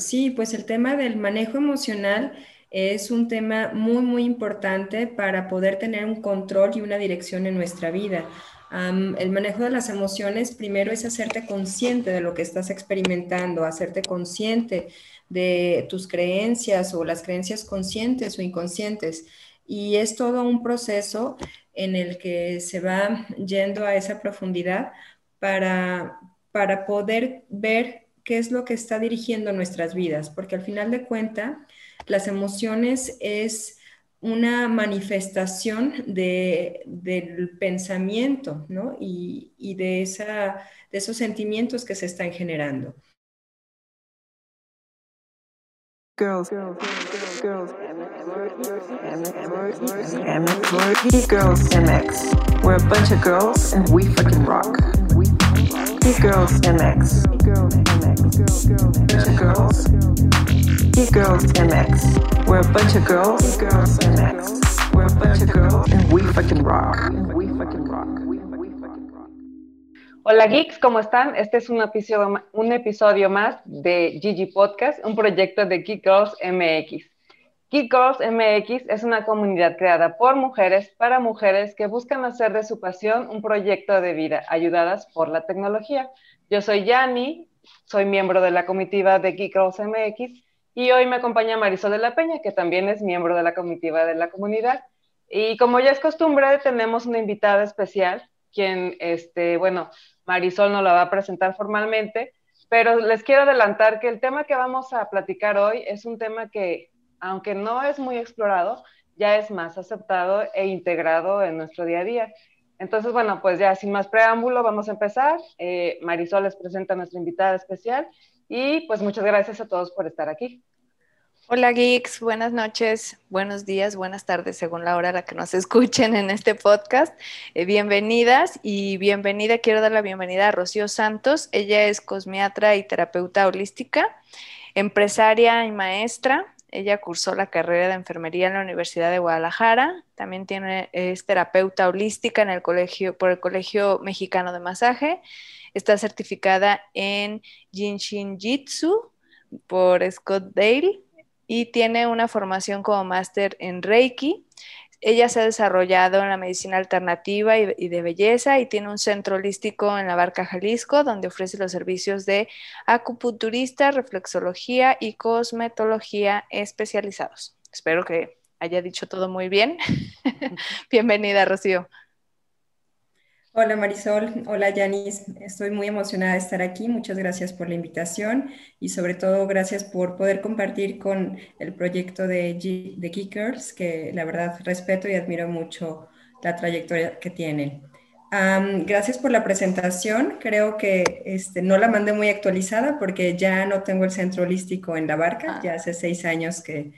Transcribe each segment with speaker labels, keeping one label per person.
Speaker 1: Sí, pues el tema del manejo emocional es un tema muy, muy importante para poder tener un control y una dirección en nuestra vida. el manejo de las emociones primero es hacerte consciente de lo que estás experimentando, hacerte consciente de tus creencias o las creencias conscientes o inconscientes. Y es todo un proceso en el que se va yendo a esa profundidad para, para poder ver qué es lo que está dirigiendo nuestras vidas, porque al final de cuentas, las emociones es una manifestación del pensamiento, ¿no? Y, de, esa, de esos sentimientos que se están generando. Girls, girls, girls, girls, MX. We're a bunch of girls and we fucking rock. Girls MX. Bunch of girls. MX. We're a bunch of girls. girls MX. We're a bunch of girls and we fucking rock. We fucking rock. Hola geeks, ¿cómo están? Este es un episodio, un episodio más de Gigi Podcast, un proyecto de Geek Girls MX. Geek Girls MX es una comunidad creada por mujeres para mujeres que buscan hacer de su pasión un proyecto de vida, ayudadas por la tecnología. Yo soy Yani, soy miembro de la comitiva de Geek Girls MX y hoy me acompaña Marisol de la Peña, que también es miembro de la comitiva de la comunidad. Y como ya es costumbre, tenemos una invitada especial, quien, este, bueno, Marisol nos la va a presentar formalmente, pero les quiero adelantar que el tema que vamos a platicar hoy es un tema que, aunque no es muy explorado, ya es más aceptado e integrado en nuestro día a día. Entonces, bueno, pues ya sin más preámbulo, vamos a empezar. Eh, Marisol les presenta a nuestra invitada especial y pues muchas gracias a todos por estar aquí.
Speaker 2: Hola geeks, buenas noches, buenos días, buenas tardes, según la hora a la que nos escuchen en este podcast. Eh, bienvenidas y bienvenida, quiero dar la bienvenida a Rocío Santos. Ella es cosmiatra y terapeuta holística, empresaria y maestra. Ella cursó la carrera de enfermería en la Universidad de Guadalajara. También tiene, es terapeuta holística en el colegio, por el Colegio Mexicano de Masaje. Está certificada en Jinshin Jitsu por Scott Dale y tiene una formación como máster en Reiki. Ella se ha desarrollado en la medicina alternativa y, de belleza y tiene un centro holístico en la Barca Jalisco donde ofrece los servicios de acupunturista, reflexología y cosmetología especializados. Espero que haya dicho todo muy bien. Bienvenida, Rocío.
Speaker 1: Hola Marisol, hola Yanis, estoy muy emocionada de estar aquí, muchas gracias por la invitación y sobre todo gracias por poder compartir con el proyecto de, de Geekers, que la verdad respeto y admiro mucho la trayectoria que tienen. gracias por la presentación, creo que este, no la mandé muy actualizada porque ya no tengo el centro holístico en la barca, ah. ya hace seis años que,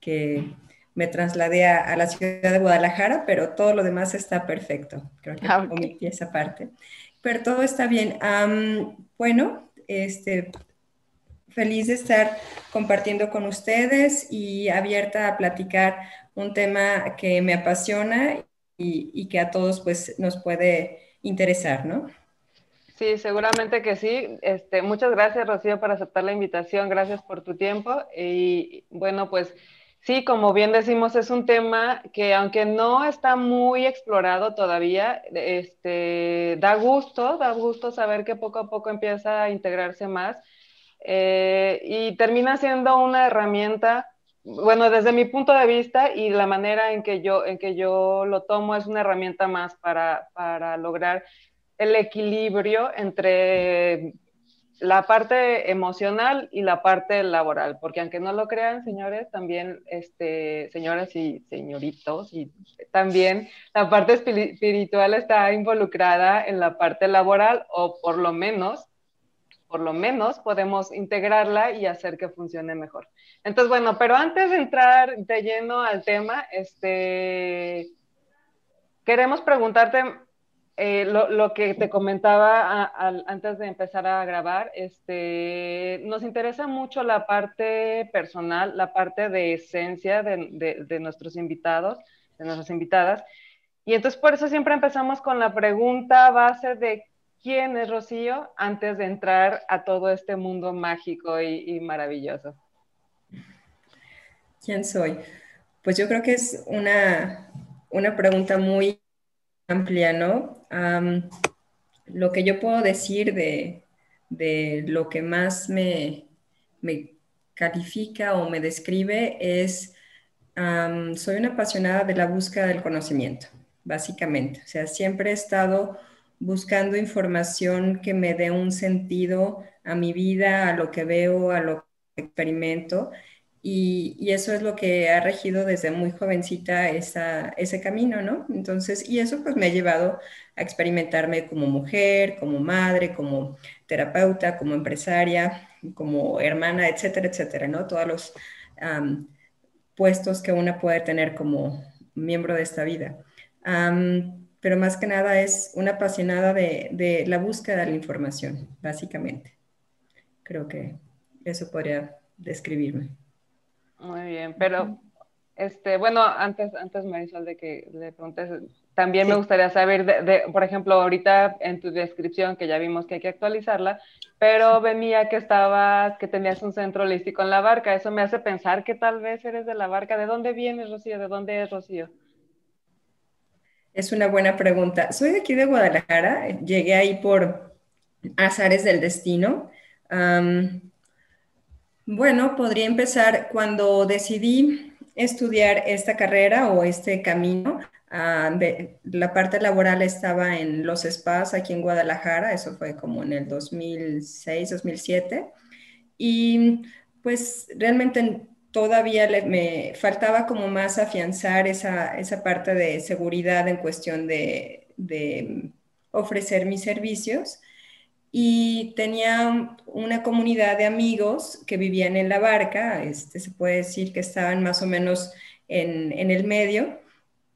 Speaker 1: que me trasladé a, la ciudad de Guadalajara, pero todo lo demás está perfecto. Creo que ah, esa parte. Pero todo está bien. bueno, este, feliz de estar compartiendo con ustedes y abierta a platicar un tema que me apasiona y, que a todos pues nos puede interesar, ¿no?
Speaker 3: Sí, seguramente que sí. Este, muchas gracias, Rocío, por aceptar la invitación. Gracias por tu tiempo. Y bueno, pues Sí, como bien decimos, es un tema que aunque no está muy explorado todavía, este, da gusto, da gusto saber que poco a poco empieza a integrarse más eh, y termina siendo una herramienta, bueno, desde mi punto de vista y la manera en que yo, en que yo lo tomo es una herramienta más para, para lograr el equilibrio entre la parte emocional y la parte laboral, porque aunque no lo crean, señores, también, este, señoras y señoritos, y también la parte espiritual está involucrada en la parte laboral, o por lo menos, por lo menos podemos integrarla y hacer que funcione mejor. Entonces, bueno, pero antes de entrar de lleno al tema, este, queremos preguntarte eh, lo, que te comentaba antes de empezar a grabar, este, nos interesa mucho la parte personal, la parte de esencia de, nuestros invitados, de nuestras invitadas. Y entonces por eso siempre empezamos con la pregunta base de
Speaker 4: quién es Rocío antes de entrar a todo este mundo mágico y, maravilloso.
Speaker 1: ¿Quién soy? Pues yo creo que es una, una pregunta muy amplia, ¿no? lo que yo puedo decir de, de lo que más me, me, califica o me describe es, soy una apasionada de la búsqueda del conocimiento, básicamente. O sea, siempre he estado buscando información que me dé un sentido a mi vida, a lo que veo, a lo que experimento. Y, eso es lo que ha regido desde muy jovencita ese camino, ¿no? Entonces, y eso pues me ha llevado a experimentarme como mujer, como madre, como terapeuta, como empresaria, como hermana, etcétera, etcétera, ¿no? Todos los puestos que una puede tener como miembro de esta vida pero más que nada es una apasionada de, la búsqueda de la información, básicamente. Creo que eso podría describirme.
Speaker 4: Muy bien, pero este, bueno, antes, antes Marisol de que le preguntes, también me gustaría saber, de, por ejemplo, ahorita en tu descripción, que ya vimos que hay que actualizarla, pero venía que estabas, que tenías un centro holístico en la barca, eso me hace pensar que tal vez eres de la barca. ¿De dónde vienes, Rocío? ¿De dónde es Rocío?
Speaker 1: Es una buena pregunta. Soy de aquí de Guadalajara, llegué ahí por azares del destino. Bueno, podría empezar cuando decidí estudiar esta carrera o este camino. Ah, la parte laboral estaba en los spas aquí en Guadalajara, eso fue como en el 2006, 2007. Y pues realmente todavía me faltaba como más afianzar esa, parte de seguridad en cuestión de, ofrecer mis servicios. Y tenía una comunidad de amigos que vivían en la barca, este, se puede decir que estaban más o menos en, en el medio.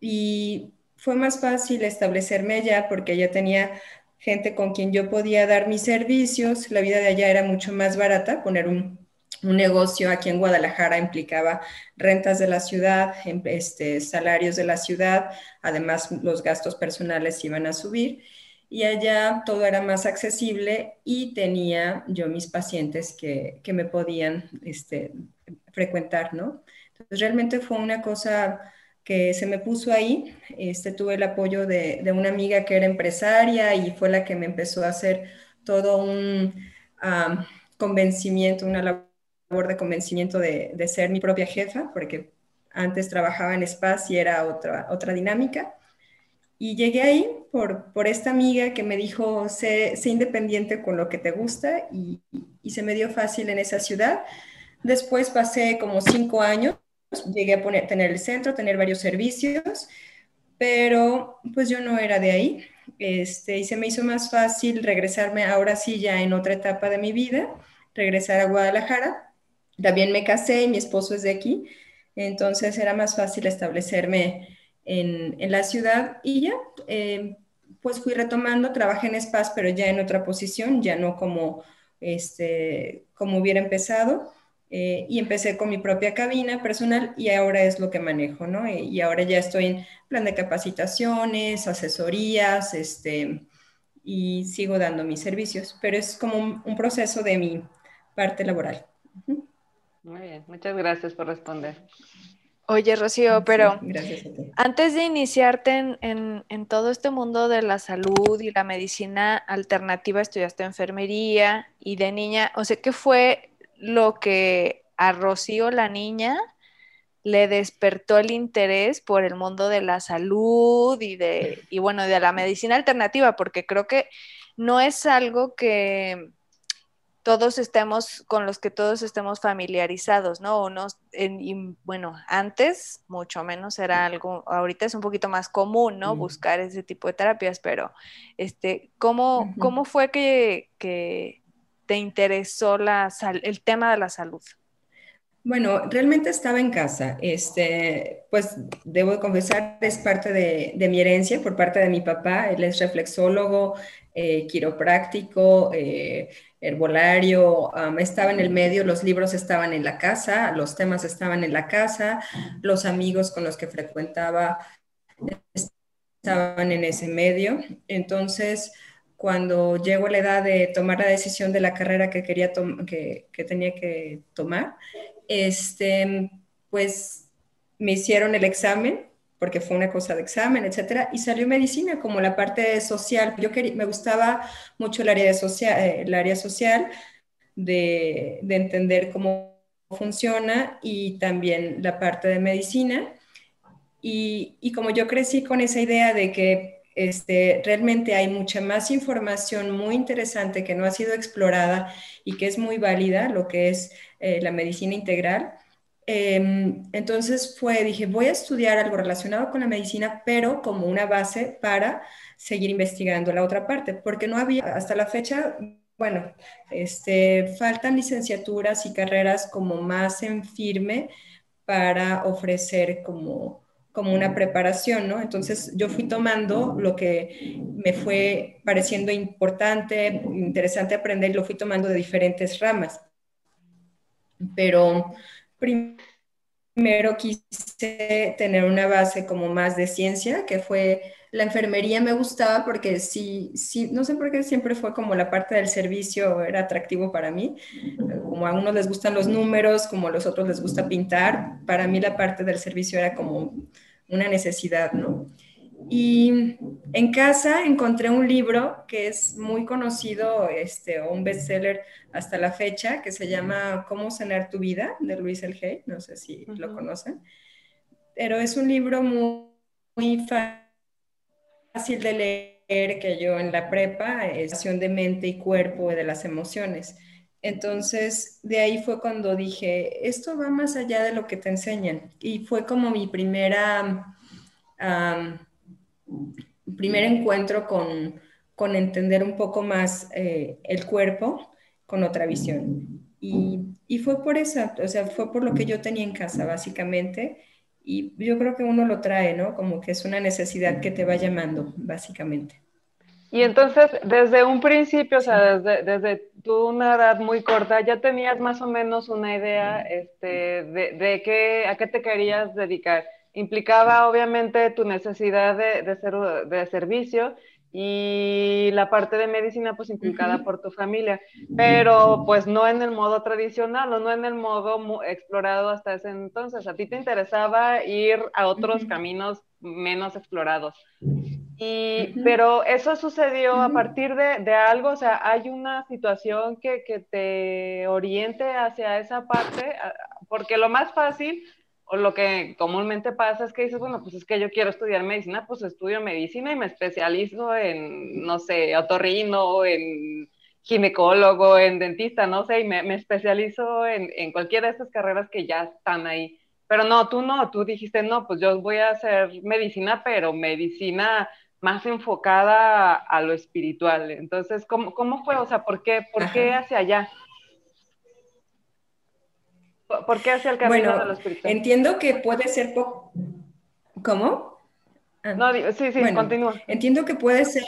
Speaker 1: Y fue más fácil establecerme allá porque ya tenía gente con quien yo podía dar mis servicios. La vida de allá era mucho más barata, poner un un negocio aquí en Guadalajara implicaba rentas de la ciudad, em, este, salarios de la ciudad, además los gastos personales iban a subir y allá todo era más accesible y tenía yo mis pacientes que, me podían este, frecuentar, ¿no? Entonces realmente fue una cosa que se me puso ahí, este, tuve el apoyo de, una amiga que era empresaria y fue la que me empezó a hacer todo un convencimiento, una labor de convencimiento de, ser mi propia jefa, porque antes trabajaba en spas y era otra, otra dinámica. Y llegué ahí por, por esta amiga que me dijo, sé, independiente con lo que te gusta y, y, se me dio fácil en esa ciudad. Después pasé como cinco años, llegué a poner, tener el centro, tener varios servicios, pero pues yo no era de ahí. Este, y se me hizo más fácil regresarme ahora sí ya en otra etapa de mi vida, regresar a Guadalajara también me casé y mi esposo es de aquí, entonces era más fácil establecerme en, la ciudad y ya, eh, pues fui retomando, trabajé en spas, pero ya en otra posición, ya no como, este, como hubiera empezado. Eh, y empecé con mi propia cabina personal y ahora es lo que manejo, ¿no? Eh, y ahora ya estoy en plan de capacitaciones, asesorías, este, y sigo dando mis servicios, pero es como un, proceso de mi parte laboral.
Speaker 4: Muy bien, muchas gracias por responder.
Speaker 2: Oye, Rocío, pero antes de iniciarte en, todo este mundo de la salud y la medicina alternativa, estudiaste enfermería y de niña, o sea, ¿qué fue lo que a Rocío, la niña, le despertó el interés por el mundo de la salud y de, y bueno, de la medicina alternativa? Porque creo que no es algo que todos estemos, con los que todos estemos familiarizados, ¿no? Unos, en, bueno, antes mucho menos era algo, ahorita es un poquito más común, ¿no? Buscar ese tipo de terapias, pero, este, ¿cómo, ¿cómo fue que, que, te interesó la el tema de la salud?
Speaker 1: Bueno, realmente estaba en casa. Este, pues debo confesar, es parte de, de, mi herencia por parte de mi papá. Él es reflexólogo, eh, quiropráctico, eh, herbolario, estaba en el medio, los libros estaban en la casa, los temas estaban en la casa, los amigos con los que frecuentaba estaban en ese medio. Entonces, cuando llego a la edad de tomar la decisión de la carrera que, quería que, que tenía que tomar, este, pues me hicieron el examen porque fue una cosa de examen, etcétera, y salió medicina como la parte social. Yo quería, me gustaba mucho el área, de social, eh, el área social de, de entender cómo funciona y también la parte de medicina. Y, y, como yo crecí con esa idea de que este, realmente hay mucha más información muy interesante que no ha sido explorada y que es muy válida, lo que es eh, la medicina integral, Em, entonces fue, dije, voy a estudiar algo relacionado con la medicina, pero como una base para seguir investigando la otra parte, porque no había hasta la fecha, bueno, este, faltan licenciaturas y carreras como más en firme para ofrecer como, como una preparación, ¿no? Entonces yo fui tomando lo que me fue pareciendo importante, interesante aprender, lo fui tomando de diferentes ramas. Pero primero quise tener una base como más de ciencia, que fue la enfermería me gustaba porque sí, sí, no sé por qué siempre fue como la parte del servicio era atractivo para mí. Como a unos les gustan los números, como a los otros les gusta pintar, para mí la parte del servicio era como una necesidad, ¿no? Y en casa encontré un libro que es muy conocido, este, o un bestseller hasta la fecha, que se llama Cómo sanar tu vida, de Luis El Hay. No sé si lo conocen. Pero es un libro muy, muy, fácil de leer que yo en la prepa, es de mente y cuerpo y de las emociones. Entonces, de ahí fue cuando dije, esto va más allá de lo que te enseñan. Y fue como mi primera primer encuentro con, con entender un poco más eh, el cuerpo con otra visión. Y, y, fue por eso, o sea, fue por lo que yo tenía en casa, básicamente. Y yo creo que uno lo trae, ¿no? Como que es una necesidad que te va llamando, básicamente.
Speaker 3: Y entonces, desde un principio, o sea, desde, desde tu una edad muy corta, ya tenías más o menos una idea este, de, de qué, a qué te querías dedicar implicaba obviamente tu necesidad de, de, ser, de servicio y la parte de medicina pues implicada por tu familia, pero pues no en el modo tradicional o no en el modo explorado hasta ese entonces. A ti te interesaba ir a otros caminos menos explorados. Y, Pero eso sucedió a partir de, de, algo, o sea, hay una situación que, que te oriente hacia esa parte, porque lo más fácil o lo que comúnmente pasa es que dices, bueno, pues es que yo quiero estudiar medicina, pues estudio medicina y me especializo en, no sé, otorrino, en ginecólogo, en dentista, no sé, y me, me especializo en, en, cualquiera de estas carreras que ya están ahí. Pero no, tú no, tú dijiste, no, pues yo voy a hacer medicina, pero medicina más enfocada a, lo espiritual. Entonces, ¿cómo, ¿cómo, fue? O sea, ¿por qué, por qué hacia allá? ¿Por qué hacia el camino
Speaker 1: bueno,
Speaker 3: de los espiritual?
Speaker 1: Entiendo que puede ser poco. ¿Cómo?
Speaker 3: Ah. No, sí, sí, continúa.
Speaker 1: Entiendo que puede ser.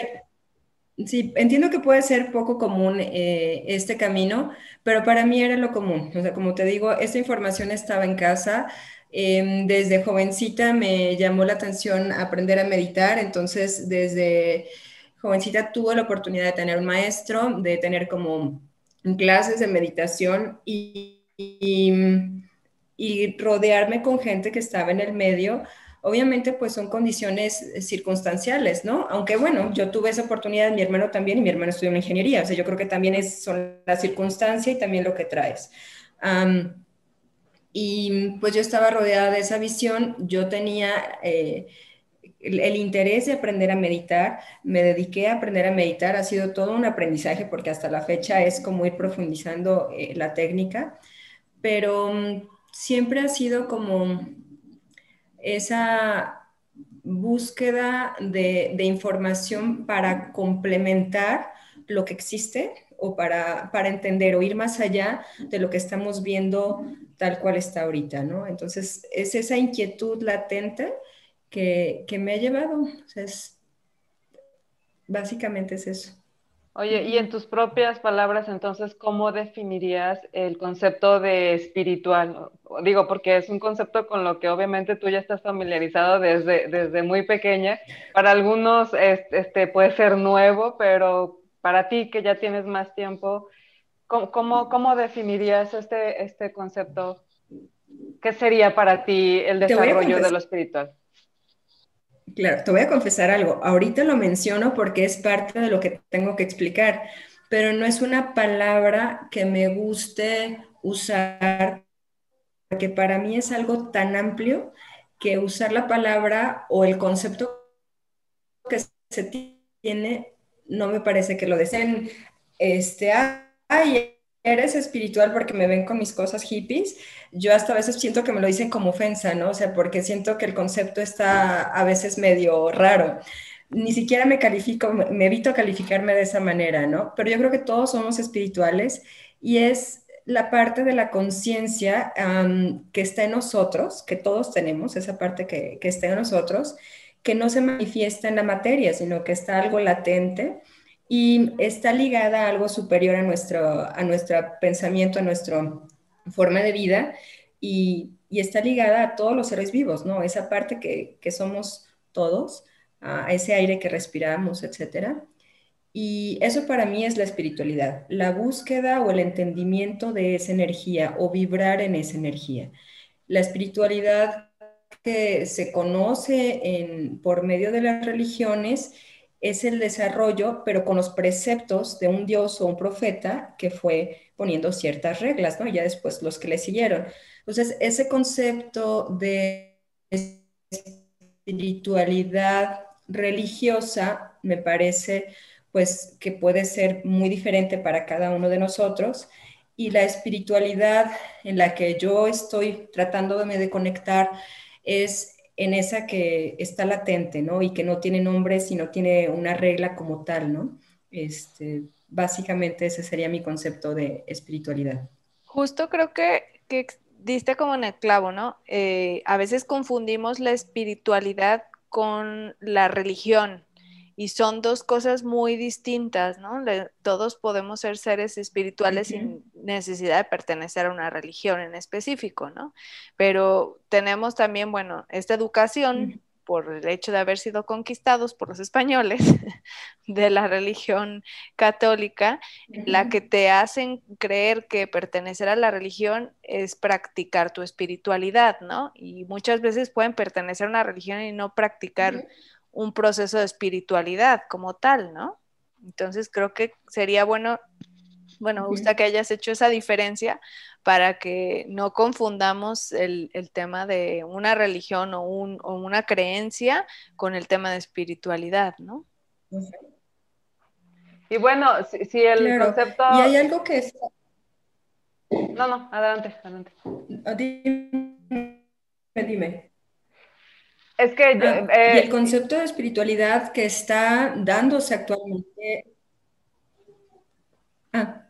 Speaker 1: Sí, entiendo que puede ser poco común eh, este camino, pero para mí era lo común. O sea, como te digo, esta información estaba en casa. Eh, desde jovencita me llamó la atención aprender a meditar, entonces desde jovencita tuve la oportunidad de tener un maestro, de tener como clases de meditación y y, rodearme con gente que estaba en el medio, obviamente pues son condiciones circunstanciales, ¿no? Aunque bueno, yo tuve esa oportunidad, mi hermano también, y mi hermano estudió en ingeniería, o sea, yo creo que también es, son la circunstancia y también lo que traes. y pues yo estaba rodeada de esa visión, yo tenía eh, el, interés de aprender a meditar, me dediqué a aprender a meditar, ha sido todo un aprendizaje porque hasta la fecha es como ir profundizando eh, la técnica pero mm, siempre ha sido como esa búsqueda de, información para complementar lo que existe o para, entender o ir más allá de lo que estamos viendo tal cual está ahorita, ¿no? Entonces, es esa inquietud latente que, me ha llevado. básicamente es eso.
Speaker 3: Oye, y en tus propias palabras, entonces, ¿cómo definirías el concepto de espiritual? Digo, porque es un concepto con lo que obviamente tú ya estás familiarizado desde, desde muy pequeña. Para algunos este, puede ser nuevo, pero para ti que ya tienes más tiempo, ¿cómo, cómo, definirías este, este concepto? ¿Qué sería para ti el desarrollo de lo espiritual?
Speaker 1: Claro, te voy a confesar algo. Ahorita lo menciono porque es parte de lo que tengo que explicar, pero no es una palabra que me guste usar, porque para mí es algo tan amplio que usar la palabra o el concepto que se tiene no me parece que lo deseen. Este, ay, eres espiritual porque me ven con mis cosas hippies. Yo hasta a veces siento que me lo dicen como ofensa, ¿no? O sea, porque siento que el concepto está a veces medio raro. Ni siquiera me califico, me evito calificarme de esa manera, ¿no? Pero yo creo que todos somos espirituales y es la parte de la conciencia que está en nosotros, que todos tenemos, esa parte que, que está en nosotros, que no se manifiesta en la materia, sino que está algo latente y está ligada a algo superior a nuestro, a nuestro pensamiento, a nuestra forma de vida y, está ligada a todos los seres vivos, ¿no? Esa parte que, que somos todos, a ese aire que respiramos, etcétera. Y eso para mí es la espiritualidad, la búsqueda o el entendimiento de esa energía o vibrar en esa energía. La espiritualidad que se conoce en, por medio de las religiones es el desarrollo, pero con los preceptos de un dios o un profeta que fue poniendo ciertas reglas, ¿no? Ya después los que le siguieron. Entonces, ese concepto de espiritualidad religiosa me parece pues que puede ser muy diferente para cada uno de nosotros y la espiritualidad en la que yo estoy tratando de conectar es en esa que está latente, ¿no? Y que no tiene nombre, sino tiene una regla como tal, ¿no? Este, básicamente ese sería mi concepto de espiritualidad.
Speaker 2: Justo creo que, que diste como en el clavo, ¿no? Eh, a veces confundimos la espiritualidad con la religión, y son dos cosas muy distintas, ¿no? todos podemos ser seres espirituales sin necesidad de pertenecer a una religión en específico, ¿no? Pero tenemos también, bueno, esta educación por el hecho de haber sido conquistados por los españoles de la religión católica, la que te hacen creer que pertenecer a la religión es practicar tu espiritualidad, ¿no? Y muchas veces pueden pertenecer a una religión y no practicar un proceso de espiritualidad como tal, ¿no? Entonces creo que sería bueno, bueno, me gusta que hayas hecho esa diferencia para que no confundamos el, tema de una religión o, una creencia con el tema de espiritualidad, ¿no?
Speaker 3: Y bueno, si, el concepto...
Speaker 1: Y hay algo que es...
Speaker 3: No, no, adelante, adelante.
Speaker 1: Dime, dime.
Speaker 3: Es que ah,
Speaker 1: y el eh, concepto de espiritualidad que está dándose actualmente. Ah,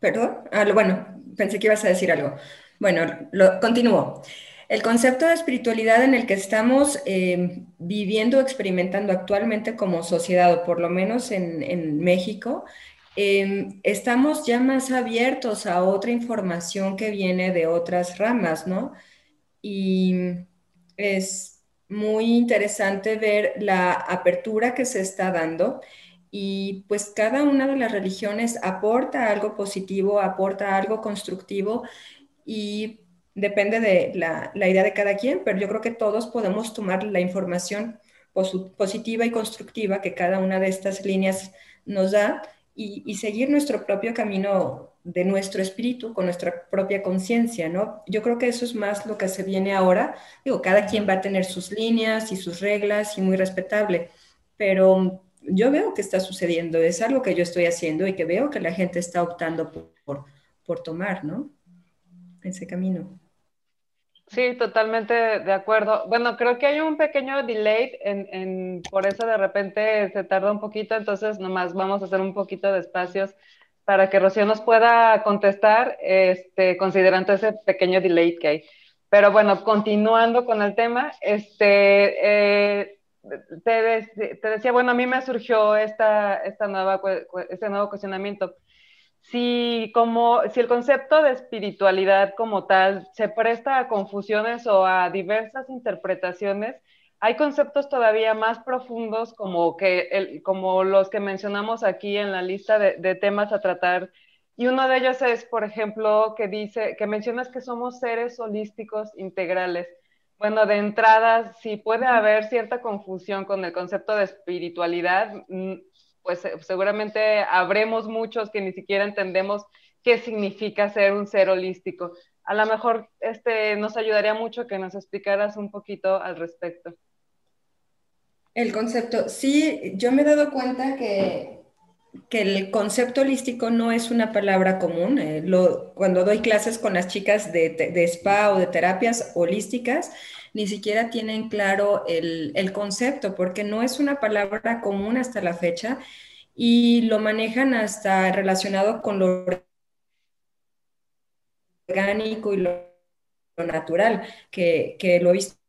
Speaker 1: perdón. Ah, bueno, pensé que ibas a decir algo. Bueno, lo, continúo. El concepto de espiritualidad en el que estamos eh, viviendo, experimentando actualmente como sociedad, o por lo menos en, México, em, estamos ya más abiertos a otra información que viene de otras ramas, ¿no? Y es muy interesante ver la apertura que se está dando y pues cada una de las religiones aporta algo positivo, aporta algo constructivo y depende de la, idea de cada quien, pero yo creo que todos podemos tomar la información positiva y constructiva que cada una de estas líneas nos da y seguir nuestro propio camino de nuestro espíritu, con nuestra propia conciencia, ¿no? Yo creo que eso es más lo que se viene ahora. Digo, cada quien va a tener sus líneas y sus reglas y muy respetable, pero yo veo que está sucediendo, es algo que yo estoy haciendo y que veo que la gente está optando por, por, tomar, ¿no? Ese camino.
Speaker 3: Sí, totalmente de acuerdo. Bueno, creo que hay un pequeño delay, en, en, por eso de repente se tarda un poquito, entonces nomás vamos a hacer un poquito de espacios para que Rocío nos pueda contestar, este, considerando ese pequeño delay que hay. Pero bueno, continuando con el tema, este, eh, te, te, decía, bueno, a mí me surgió esta, esta nueva, este nuevo cuestionamiento. Si, como, si el concepto de espiritualidad como tal se presta a confusiones o a diversas interpretaciones, hay conceptos todavía más profundos como, que como los que mencionamos aquí en la lista de, temas a tratar. Y uno de ellos es, por ejemplo, que dice, que mencionas que somos seres holísticos integrales. Bueno, de entrada, si puede haber cierta confusión con el concepto de espiritualidad, mm, pues eh, seguramente habremos muchos que ni siquiera entendemos qué significa ser un ser holístico. A lo mejor este, nos ayudaría mucho que nos explicaras un poquito al respecto.
Speaker 1: El concepto, sí, yo me he dado cuenta que, que el concepto holístico no es una palabra común. Eh, cuando doy clases con las chicas de, de, spa o de terapias holísticas, ni siquiera tienen claro el, el, concepto, porque no es una palabra común hasta la fecha y lo manejan hasta relacionado con lo orgánico y lo, natural, que, que lo he visto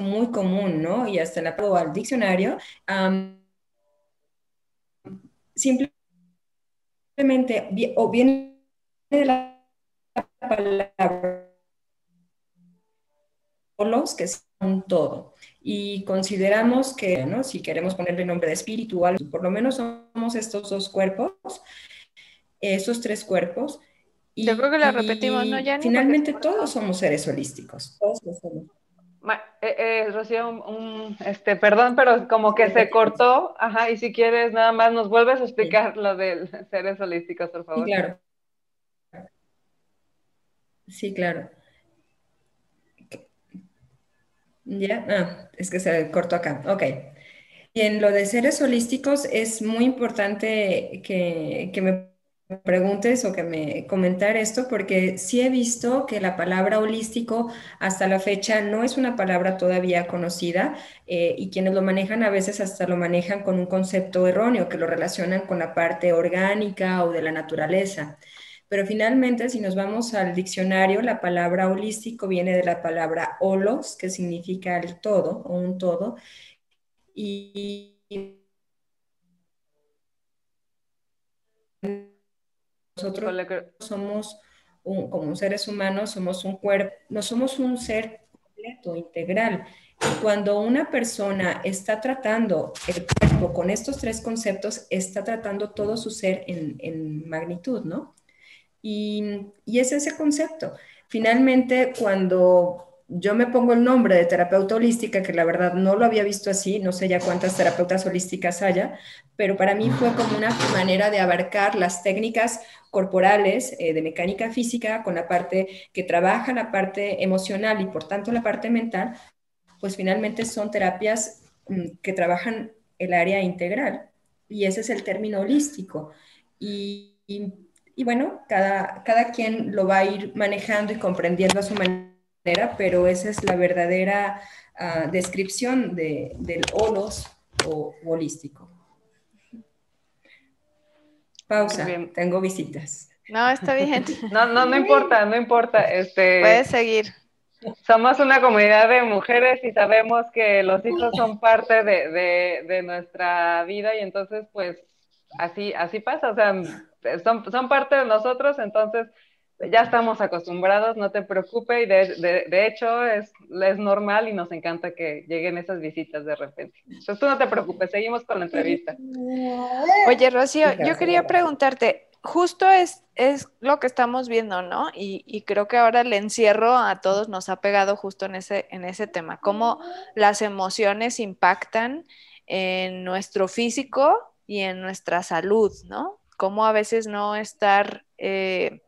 Speaker 1: muy común, ¿no? Y hasta la prueba al diccionario, simplemente o viene de la palabra los que son todo. Y consideramos que, ¿no? si queremos ponerle nombre de espiritual, por lo menos somos estos dos cuerpos, esos tres cuerpos.
Speaker 2: Y, Yo creo que lo repetimos, ¿no?
Speaker 1: Finalmente todos somos seres holísticos. Todos somos.
Speaker 3: Eh, eh, Rocío, un, este, perdón, pero como que se cortó, ajá, y si quieres nada más nos vuelves a explicar lo de seres holísticos, por favor.
Speaker 1: Sí, claro. Sí, claro. ¿Ya? Ah, es que se cortó acá. Ok. Y en lo de seres holísticos es muy importante que, que me preguntes o que me comentar esto, porque sí he visto que la palabra holístico hasta la fecha no es una palabra todavía conocida eh, y quienes lo manejan a veces hasta lo manejan con un concepto erróneo, que lo relacionan con la parte orgánica o de la naturaleza. Pero finalmente, si nos vamos al diccionario, la palabra holístico viene de la palabra holos, que significa el todo o un todo, y Nosotros somos, como seres humanos, somos un cuerpo, no somos un ser completo, integral. Y cuando una persona está tratando el cuerpo con estos tres conceptos, está tratando todo su ser en, en magnitud, ¿no? Y, y es ese concepto. Finalmente, cuando yo me pongo el nombre de terapeuta holística, que la verdad no lo había visto así, no sé ya cuántas terapeutas holísticas haya, pero para mí fue como una manera de abarcar las técnicas corporales eh, de mecánica física con la parte que trabaja la parte emocional y por tanto la parte mental, pues finalmente son terapias mm, que trabajan el área integral y ese es el término holístico. Y, y, bueno, cada, cada quien lo va a ir manejando y comprendiendo a su manera pero esa es la verdadera ah, descripción de, del holos o holístico. Pausa, tengo visitas.
Speaker 2: No, está bien.
Speaker 3: No, no, no importa, no importa. Este,
Speaker 2: Puedes seguir.
Speaker 3: Somos una comunidad de mujeres y sabemos que los hijos son parte de, de, de nuestra vida y entonces pues así, así pasa, o sea, son, son parte de nosotros, entonces ya estamos acostumbrados, no te preocupes, y de, de, hecho es, es, normal y nos encanta que lleguen esas visitas de repente. Entonces tú no te preocupes, seguimos con la entrevista.
Speaker 2: Oye, Rocío, yo quería preguntarte, justo es, es lo que estamos viendo, ¿no? Y, y, creo que ahora el encierro a todos nos ha pegado justo en ese, en ese tema, cómo las emociones impactan en nuestro físico y en nuestra salud, ¿no? Cómo a veces no estar... Eh,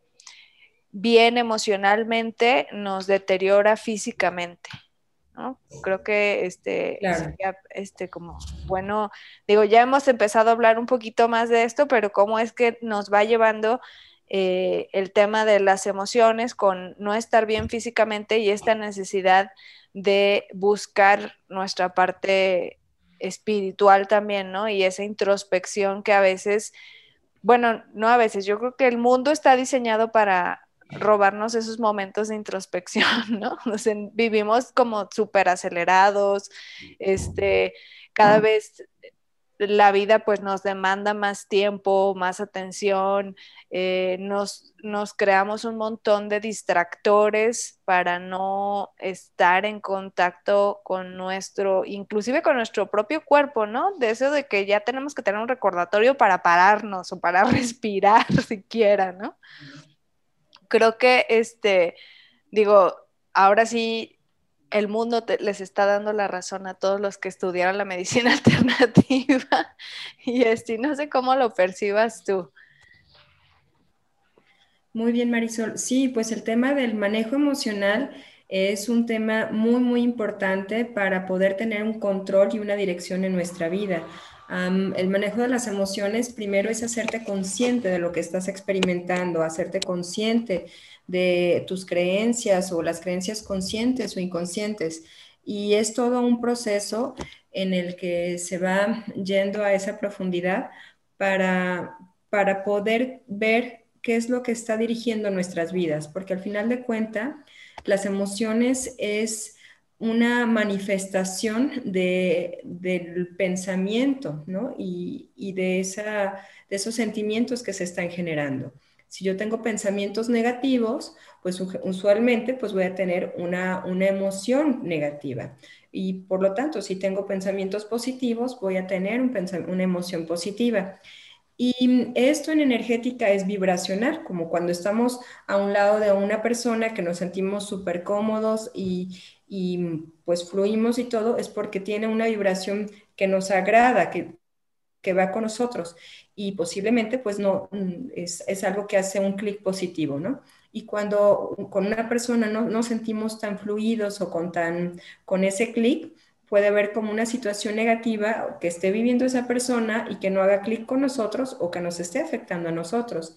Speaker 2: bien emocionalmente nos deteriora físicamente. ¿no? Creo que este, este, como, bueno, digo, ya hemos empezado a hablar un poquito más de esto, pero cómo es que nos va llevando eh, el tema de las emociones con no estar bien físicamente y esta necesidad de buscar nuestra parte espiritual también, ¿no? Y esa introspección que a veces, bueno, no a veces, yo creo que el mundo está diseñado para robarnos esos momentos de introspección, ¿no? vivimos como súper acelerados, este, cada vez la vida pues nos demanda más tiempo, más atención, eh, nos, nos creamos un montón de distractores para no estar en contacto con nuestro, inclusive con nuestro propio cuerpo, ¿no? De eso de que ya tenemos que tener un recordatorio para pararnos o para respirar siquiera, ¿no? Creo que este, digo, ahora sí el mundo les está dando la razón a todos los que estudiaron la medicina alternativa y este, no sé cómo lo percibas tú.
Speaker 1: Muy bien, Marisol. Sí, pues el tema del manejo emocional es un tema muy, muy importante para poder tener un control y una dirección en nuestra vida. El manejo de las emociones primero es hacerte consciente de lo que estás experimentando, hacerte consciente de tus creencias o las creencias conscientes o inconscientes. Y es todo un proceso en el que se va yendo a esa profundidad para, para poder ver qué es lo que está dirigiendo nuestras vidas, porque al final de cuentas, las emociones es una manifestación de, del pensamiento, ¿no? Y, y de, esa, de esos sentimientos que se están generando. Si yo tengo pensamientos negativos, pues usualmente pues voy a tener una, emoción negativa. Y por lo tanto, si tengo pensamientos positivos, voy a tener una emoción positiva. Y esto en energética es vibracional, como cuando estamos a un lado de una persona que nos sentimos súper cómodos y, y, pues fluimos y todo, es porque tiene una vibración que nos agrada, que, que va con nosotros y posiblemente pues no, mm, es, algo que hace un clic positivo, ¿no? Y cuando con una persona no nos sentimos tan fluidos o con, tan, con ese clic, puede haber como una situación negativa que esté viviendo esa persona y que no haga clic con nosotros o que nos esté afectando a nosotros.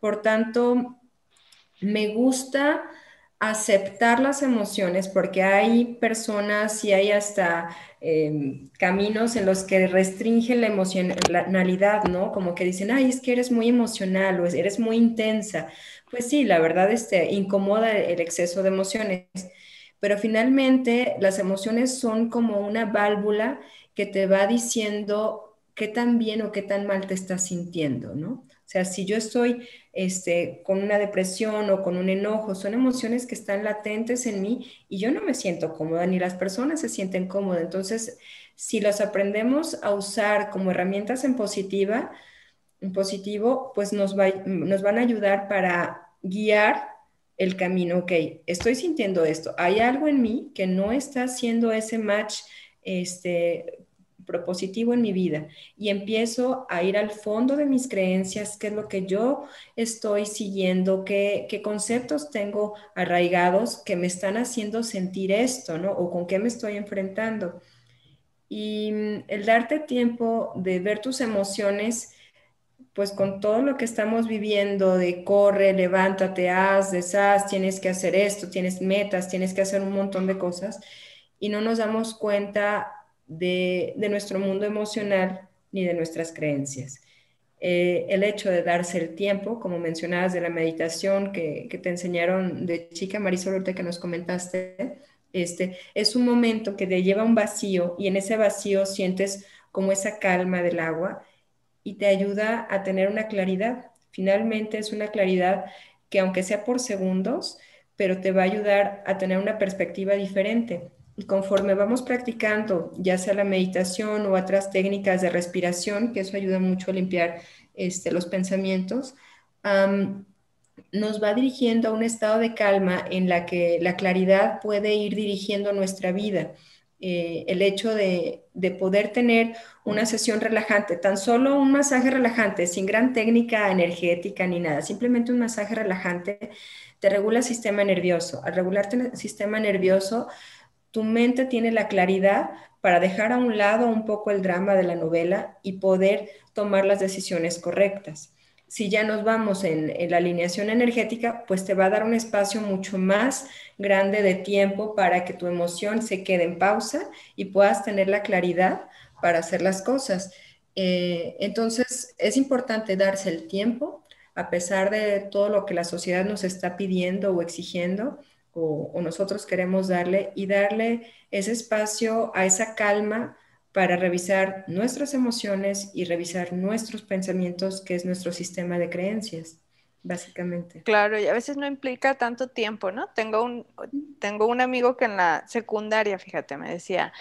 Speaker 1: Por tanto, me gusta aceptar las emociones porque hay personas y hay hasta Em, caminos en los que restringen la emocionalidad, ¿no? Como que dicen, ay, es que eres muy emocional o eres muy intensa. Pues sí, la verdad este, incomoda el exceso de emociones, pero finalmente las emociones son como una válvula que te va diciendo qué tan bien o qué tan mal te estás sintiendo, ¿no? Sea, si yo estoy este, con una depresión o con un enojo, son emociones que están latentes en mí y yo no me siento cómoda, ni las personas se sienten cómodas. Entonces, si los aprendemos a usar como herramientas en positiva, positivo, pues nos, nos van a ayudar para guiar el camino. Ok, estoy sintiendo esto. Hay algo en mí que no está haciendo ese match este, propositivo en mi vida y empiezo a ir al fondo de mis creencias, qué es lo que yo estoy siguiendo, qué, qué conceptos tengo arraigados que me están haciendo sentir esto, ¿no? O con qué me estoy enfrentando. Y mm, el darte tiempo de ver tus emociones, pues con todo lo que estamos viviendo de corre, levántate, haz, deshaz, tienes que hacer esto, tienes metas, tienes que hacer un montón de cosas y no nos damos cuenta de, nuestro mundo emocional ni de nuestras creencias. Eh, el hecho de darse el tiempo, como mencionabas de la meditación que, te enseñaron de chica Marisol, ahorita que nos comentaste, este, es un momento que te lleva a un vacío y en ese vacío sientes como esa calma del agua y te ayuda a tener una claridad. Finalmente es una claridad que aunque sea por segundos, pero te va a ayudar a tener una perspectiva diferente. Y conforme vamos practicando, ya sea la meditación o otras técnicas de respiración, que eso ayuda mucho a limpiar este, los pensamientos, nos va dirigiendo a un estado de calma en la que la claridad puede ir dirigiendo nuestra vida. Eh, el hecho de, de, poder tener una sesión relajante, tan solo un masaje relajante, sin gran técnica energética ni nada, simplemente un masaje relajante, te regula el sistema nervioso. Al regularte el sistema nervioso, tu mente tiene la claridad para dejar a un lado un poco el drama de la novela y poder tomar las decisiones correctas. Si ya nos vamos en, la alineación energética, pues te va a dar un espacio mucho más grande de tiempo para que tu emoción se quede en pausa y puedas tener la claridad para hacer las cosas. Eh, entonces, es importante darse el tiempo, a pesar de todo lo que la sociedad nos está pidiendo o exigiendo, o, nosotros queremos darle y darle ese espacio a esa calma para revisar nuestras emociones y revisar nuestros pensamientos, que es nuestro sistema de creencias, básicamente.
Speaker 2: Claro, y a veces no implica tanto tiempo, ¿no? Tengo un, tengo un amigo que en la secundaria, fíjate, me decía,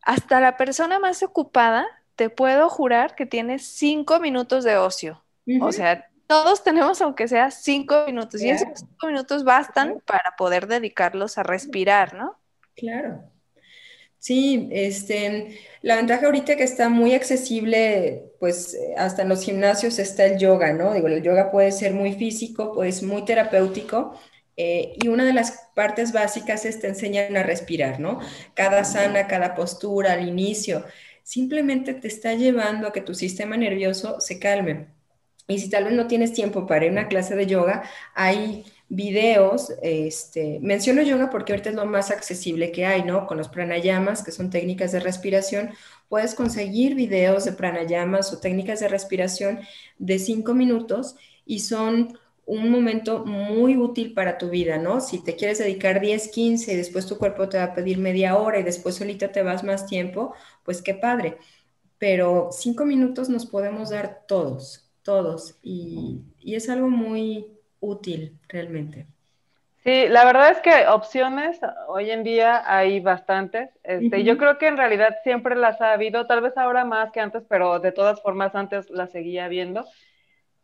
Speaker 2: hasta la persona más ocupada, te puedo jurar que tiene cinco minutos de ocio. O sea, todos tenemos aunque sea cinco minutos y esos cinco minutos bastan para poder dedicarlos a respirar, ¿no?
Speaker 1: Claro. Sí, este, la ventaja ahorita que está muy accesible, pues hasta en los gimnasios está el yoga, ¿no? Digo, el yoga puede ser muy físico, pues muy terapéutico, eh, y una de las partes básicas es te enseñan a respirar, ¿no? Cada sana, cada postura al inicio, simplemente te está llevando a que tu sistema nervioso se calme. Y si tal vez no tienes tiempo para ir a una clase de yoga, hay videos, este, menciono yoga porque ahorita es lo más accesible que hay, ¿no? Con los pranayamas, que son técnicas de respiración, puedes conseguir videos de pranayamas o técnicas de respiración de cinco minutos y son un momento muy útil para tu vida, ¿no? Si te quieres dedicar 10, 15 y después tu cuerpo te va a pedir media hora y después solita te vas más tiempo, pues qué padre. Pero cinco minutos nos podemos dar todos, todos. Y, y es algo muy, útil realmente.
Speaker 3: Sí, la verdad es que opciones hoy en día hay bastantes. Este, Yo creo que en realidad siempre las ha habido, tal vez ahora más que antes, pero de todas formas antes las seguía viendo.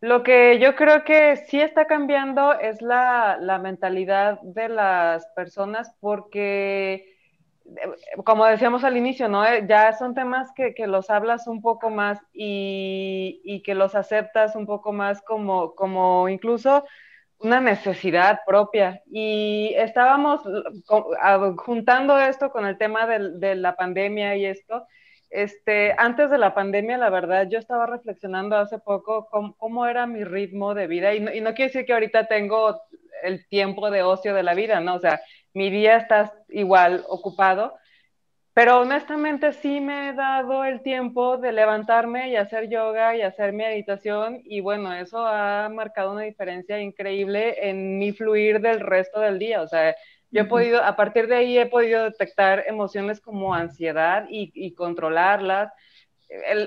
Speaker 3: Lo que yo creo que sí está cambiando es la, la mentalidad de las personas porque, como decíamos al inicio, ¿no? Eh, ya son temas que, que los hablas un poco más y, y, que los aceptas un poco más como, como incluso una necesidad propia. Y estábamos juntando esto con el tema de, la pandemia y esto. Este, antes de la pandemia, la verdad, yo estaba reflexionando hace poco cómo, era mi ritmo de vida. Y no, y no, quiere decir que ahorita tengo el tiempo de ocio de la vida, ¿no? O sea, mi día está igual ocupado, pero honestamente sí me he dado el tiempo de levantarme y hacer yoga y hacer meditación y bueno, eso ha marcado una diferencia increíble en mi fluir del resto del día. O sea, yo he podido, a partir de ahí he podido detectar emociones como ansiedad y, y controlarlas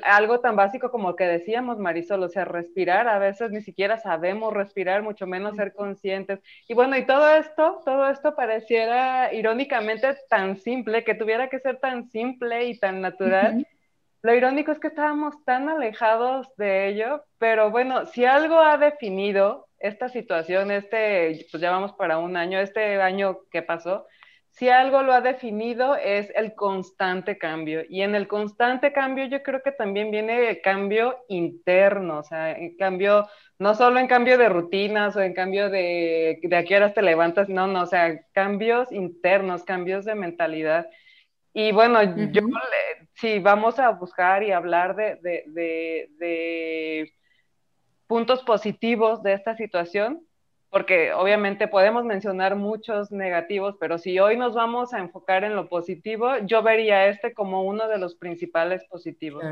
Speaker 3: algo tan básico como que decíamos, Marisol, o sea, respirar, a veces ni siquiera sabemos respirar, mucho menos ser conscientes. Y bueno, y todo esto, todo esto pareciera irónicamente tan simple, que tuviera que ser tan simple y tan natural. Lo irónico es que estábamos tan alejados de ello, pero bueno, si algo ha definido esta situación, este, pues ya vamos para un año, este año que pasó, si algo lo ha definido es el constante cambio. Y en el constante cambio yo creo que también viene el cambio interno, o sea, en cambio, no solo en cambio de rutinas o en cambio de, de a qué horas te levantas, no, no, o sea, cambios internos, cambios de mentalidad. Y bueno, yo, si vamos a buscar y hablar de, de, de puntos positivos de esta situación, porque obviamente podemos mencionar muchos negativos, pero si hoy nos vamos a enfocar en lo positivo, yo vería este como uno de los principales positivos.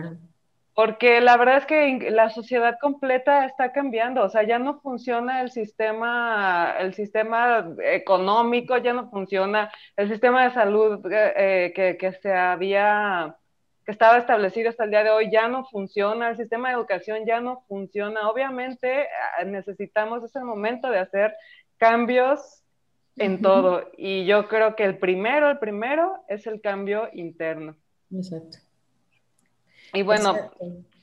Speaker 3: Porque la verdad es que la sociedad completa está cambiando, o sea, ya no funciona el sistema, el sistema económico, ya no funciona el sistema de salud eh, eh, que, que se había que estaba establecido hasta el día de hoy ya no funciona, el sistema de educación ya no funciona. Obviamente ah, necesitamos, es el momento de hacer cambios en todo. Y yo creo que el primero, el primero es el cambio interno. Exacto. Y bueno,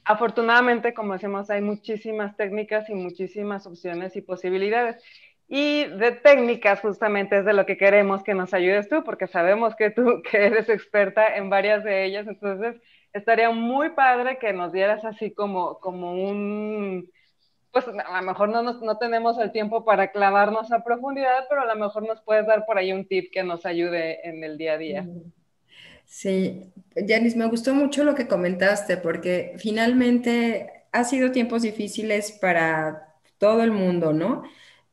Speaker 3: afortunadamente, como decimos, hay muchísimas técnicas y muchísimas opciones y posibilidades. Y de técnicas justamente es de lo que queremos que nos ayudes tú, porque sabemos que tú que eres experta en varias de ellas, entonces estaría muy padre que nos dieras así como, como un, pues a lo mejor no, nos, no tenemos el tiempo para clavarnos a profundidad, pero a lo mejor nos puedes dar por ahí un tip que nos ayude en el día a día.
Speaker 1: Sí, Janice, me gustó mucho lo que comentaste, porque finalmente ha sido tiempos difíciles para todo el mundo, ¿no?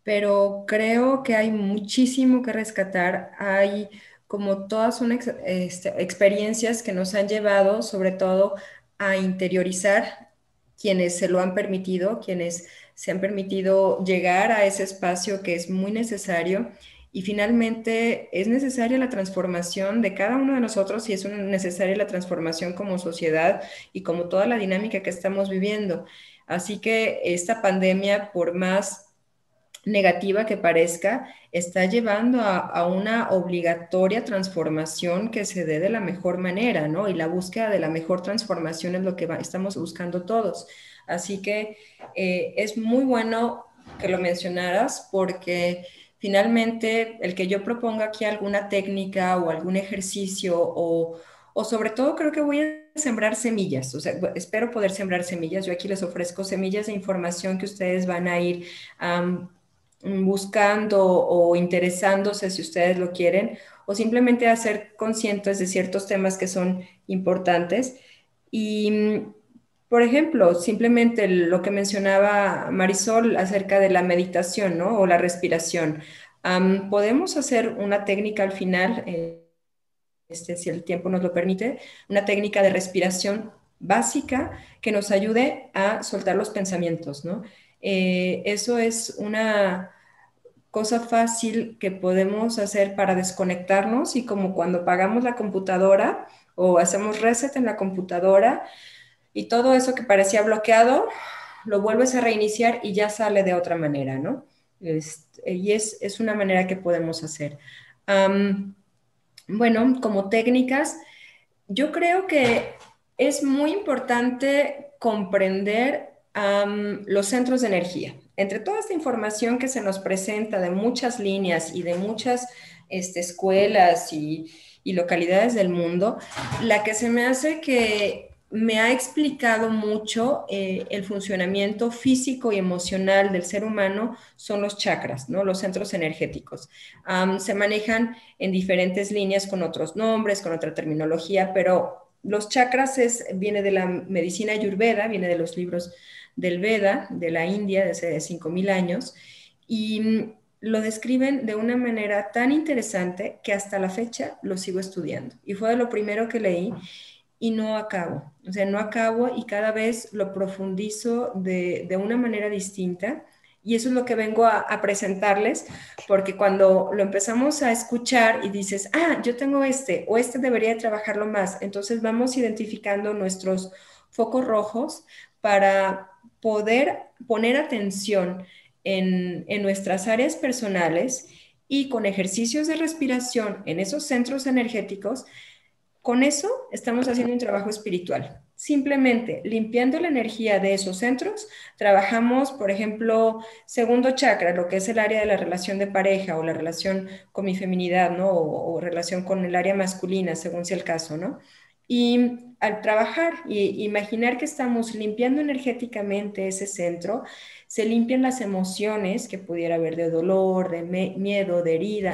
Speaker 1: Pero creo que hay muchísimo que rescatar. Hay como todas son este, experiencias que nos han llevado sobre todo a interiorizar quienes se lo han permitido, quienes se han permitido llegar a ese espacio que es muy necesario y finalmente es necesaria la transformación de cada uno de nosotros y es necesaria la transformación como sociedad y como toda la dinámica que estamos viviendo. Así que esta pandemia, por más negativa que parezca, está llevando a, una obligatoria transformación que se dé de la mejor manera, ¿no? Y la búsqueda de la mejor transformación es lo que estamos buscando todos. Así que eh, es muy bueno que lo mencionaras porque finalmente el que yo proponga aquí alguna técnica o algún ejercicio o, o sobre todo creo que voy a sembrar semillas, o sea, espero poder sembrar semillas. Yo aquí les ofrezco semillas de información que ustedes van a ir buscando o interesándose si ustedes lo quieren, o simplemente a ser conscientes de ciertos temas que son importantes. Y, por ejemplo, simplemente lo que mencionaba Marisol acerca de la meditación, ¿no? O la respiración. podemos hacer una técnica al final, eh, este, si el tiempo nos lo permite, una técnica de respiración básica que nos ayude a soltar los pensamientos, ¿no? Eh, eso es una cosa fácil que podemos hacer para desconectarnos y como cuando apagamos la computadora o hacemos reset en la computadora y todo eso que parecía bloqueado, lo vuelves a reiniciar y ya sale de otra manera, ¿no? y es, es, una manera que podemos hacer. bueno, como técnicas, yo creo que es muy importante comprender los centros de energía. Entre toda esta información que se nos presenta de muchas líneas y de muchas este, escuelas y, localidades del mundo, la que se me hace que me ha explicado mucho eh, el funcionamiento físico y emocional del ser humano son los chakras, ¿no? los centros energéticos. se manejan en diferentes líneas con otros nombres, con otra terminología, pero los chakras es, viene de la medicina ayurveda, viene de los libros del Veda, de la India, de hace 5.000 años, y mm, lo describen de una manera tan interesante que hasta la fecha lo sigo estudiando. Y fue de lo primero que leí y no acabo. O sea, no acabo y cada vez lo profundizo de, una manera distinta. Y eso es lo que vengo a, a, presentarles, porque cuando lo empezamos a escuchar y dices, ah, yo tengo este, o este debería trabajarlo más, entonces vamos identificando nuestros focos rojos para poder poner atención en, nuestras áreas personales y con ejercicios de respiración en esos centros energéticos, con eso estamos haciendo un trabajo espiritual. Simplemente limpiando la energía de esos centros, trabajamos, por ejemplo, segundo chakra, lo que es el área de la relación de pareja o la relación con mi feminidad, ¿no? O, o relación con el área masculina, según sea el caso, ¿no? Y al trabajar y imaginar que estamos limpiando energéticamente ese centro, se limpian las emociones que pudiera haber de dolor, de miedo, de herida,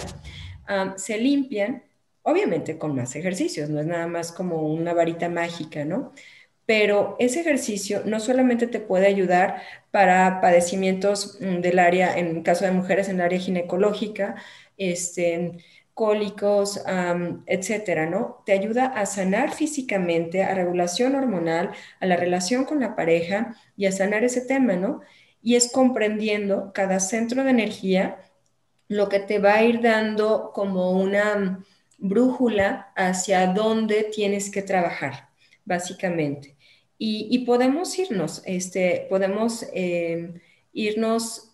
Speaker 1: se limpian, obviamente con más ejercicios, no es nada más como una varita mágica, ¿no? Pero ese ejercicio no solamente te puede ayudar para padecimientos mm, del área, en caso de mujeres, en el área ginecológica, este, cólicos, etcétera, ¿no? Te ayuda a sanar físicamente, a regulación hormonal, a la relación con la pareja y a sanar ese tema, ¿no? Y es comprendiendo cada centro de energía lo que te va a ir dando como una brújula hacia dónde tienes que trabajar, básicamente. Y, podemos irnos, este, podemos eh, irnos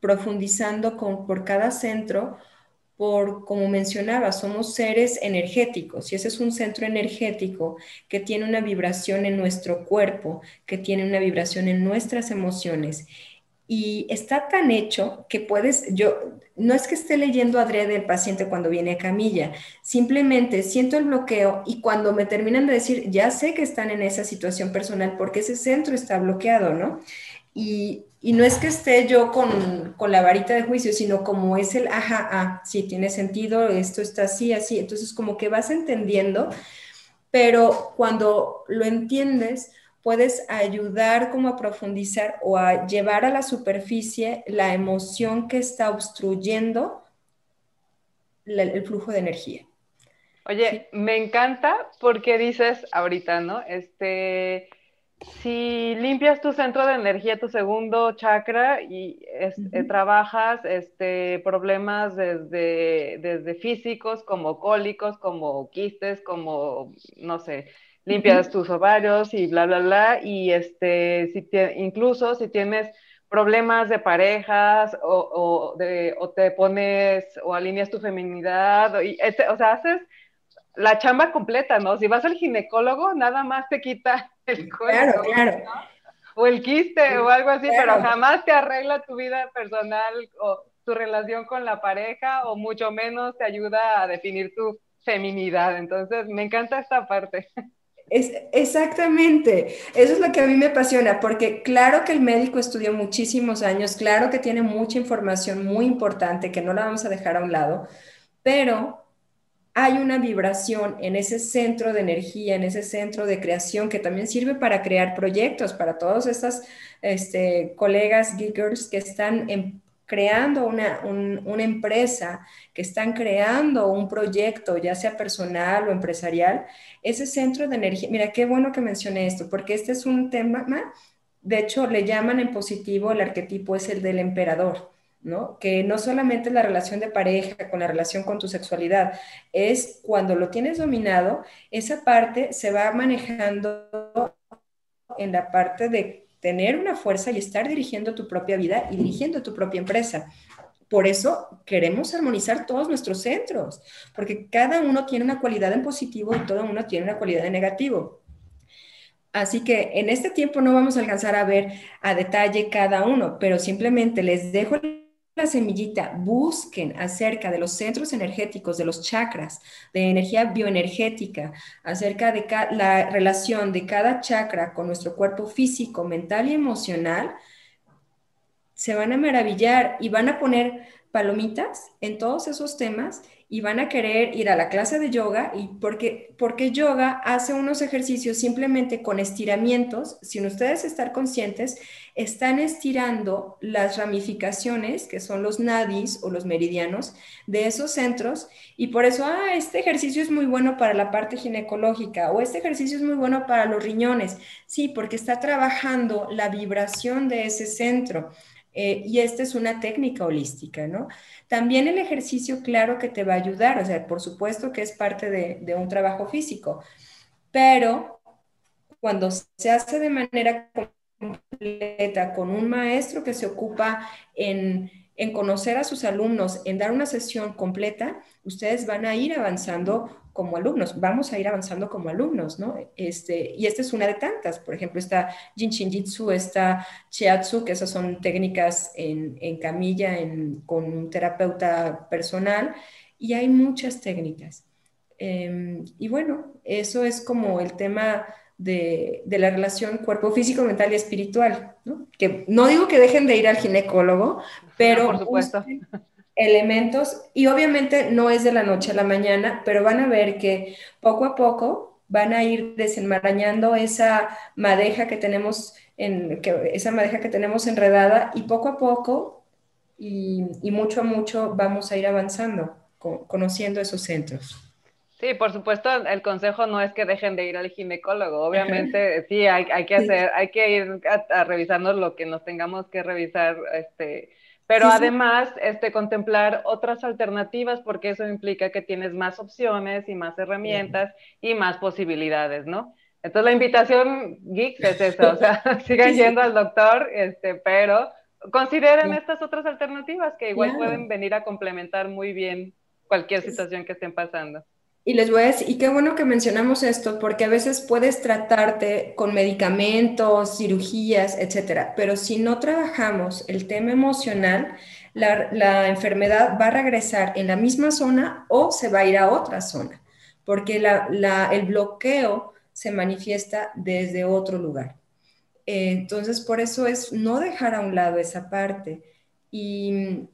Speaker 1: profundizando con, por cada centro por, como mencionaba, somos seres energéticos y ese es un centro energético que tiene una vibración en nuestro cuerpo, que tiene una vibración en nuestras emociones. Y está tan hecho que puedes, yo, no es que esté leyendo adrede del paciente cuando viene a camilla, simplemente siento el bloqueo y cuando me terminan de decir, ya sé que están en esa situación personal porque ese centro está bloqueado, ¿no? Y, no es que esté yo con, la varita de juicio, sino como es el, ajá, ah, sí, tiene sentido, esto está así, así. Entonces, como que vas entendiendo, pero cuando lo entiendes, puedes ayudar como a profundizar o a llevar a la superficie la emoción que está obstruyendo el flujo de energía.
Speaker 4: Oye, me encanta porque dices ahorita, ¿no? Este,
Speaker 3: si limpias tu centro de energía, tu segundo chakra, y eh, trabajas este, problemas desde, desde físicos como cólicos, como quistes, como, no sé, limpias tus ovarios y bla, bla, bla, y este, si incluso si tienes problemas de parejas o, de, o te pones o alineas tu feminidad, o, o sea, haces la chamba completa, ¿no? Si vas al ginecólogo, nada más te quita el
Speaker 1: Claro, claro.
Speaker 3: O el quiste o algo así, pero jamás te arregla tu vida personal o tu relación con la pareja o mucho menos te ayuda a definir tu feminidad. Entonces, me encanta esta parte.
Speaker 1: Es, exactamente, eso es lo que a mí me apasiona, porque claro que el médico estudió muchísimos años, claro que tiene mucha información muy importante que no la vamos a dejar a un lado, pero hay una vibración en ese centro de energía, en ese centro de creación que también sirve para crear proyectos para todas estas este, colegas geekers que están creando una, una, empresa, que están creando un proyecto, ya sea personal o empresarial, ese centro de energía, mira, qué bueno que mencioné esto, porque este es un tema, de hecho le llaman en positivo, el arquetipo es el del emperador. ¿No? Que no solamente la relación de pareja con la relación con tu sexualidad, es cuando lo tienes dominado, esa parte se va manejando en la parte de tener una fuerza y estar dirigiendo tu propia vida y dirigiendo tu propia empresa. Por eso queremos armonizar todos nuestros centros, porque cada uno tiene una cualidad en positivo y todo uno tiene una cualidad en negativo. Así que en este tiempo no vamos a alcanzar a ver a detalle cada uno, pero simplemente les dejo la semillita, busquen acerca de los centros energéticos, de los chakras, de energía bioenergética, acerca de la relación de cada chakra con nuestro cuerpo físico, mental y emocional, se van a maravillar y van a poner palomitas en todos esos temas y van a querer ir a la clase de yoga y porque, porque yoga hace unos ejercicios simplemente con estiramientos, sin ustedes estar conscientes, están estirando las ramificaciones, que son los nadis o los meridianos de esos centros y por eso, ah, este ejercicio es muy bueno para la parte ginecológica o este ejercicio es muy bueno para los riñones. Sí, porque está trabajando la vibración de ese centro. Eh, y esta es una técnica holística, ¿no? También el ejercicio, claro que te va a ayudar, o sea, por supuesto que es parte de, un trabajo físico, pero cuando se hace de manera completa con un maestro que se ocupa en, en conocer a sus alumnos, en dar una sesión completa, ustedes van a ir avanzando como alumnos, vamos a ir avanzando como alumnos, ¿no? Este, y esta es una de tantas, por ejemplo, está Jinshin Jitsu, está Chiatsu, que esas son técnicas en, en camilla con un terapeuta personal, y hay muchas técnicas. Em, y bueno, eso es como el tema de, de, la relación cuerpo físico, mental y espiritual, ¿no? Que no digo que dejen de ir al ginecólogo, pero...
Speaker 3: por supuesto
Speaker 1: elementos y obviamente no es de la noche a la mañana, pero van a ver que poco a poco van a ir desenmarañando esa madeja que tenemos en que, esa madeja que tenemos enredada y poco a poco y, mucho a mucho vamos a ir avanzando conociendo esos centros.
Speaker 3: Sí, por supuesto, el consejo no es que dejen de ir al ginecólogo. Obviamente, sí, hay, hay, que hacer, hay que ir a, a, revisarnos lo que nos tengamos que revisar, este, pero además, este, contemplar otras alternativas, porque eso implica que tienes más opciones y más herramientas y más posibilidades, ¿no? Entonces la invitación geek es eso, o sea, sigan yendo al doctor, este, pero consideren estas otras alternativas que igual pueden venir a complementar muy bien cualquier situación que estén pasando.
Speaker 1: Y les voy a decir, y qué bueno que mencionamos esto, porque a veces puedes tratarte con medicamentos, cirugías, etcétera, pero si no trabajamos el tema emocional, la, enfermedad va a regresar en la misma zona o se va a ir a otra zona, porque el bloqueo se manifiesta desde otro lugar. entonces, por eso es no dejar a un lado esa parte. Y,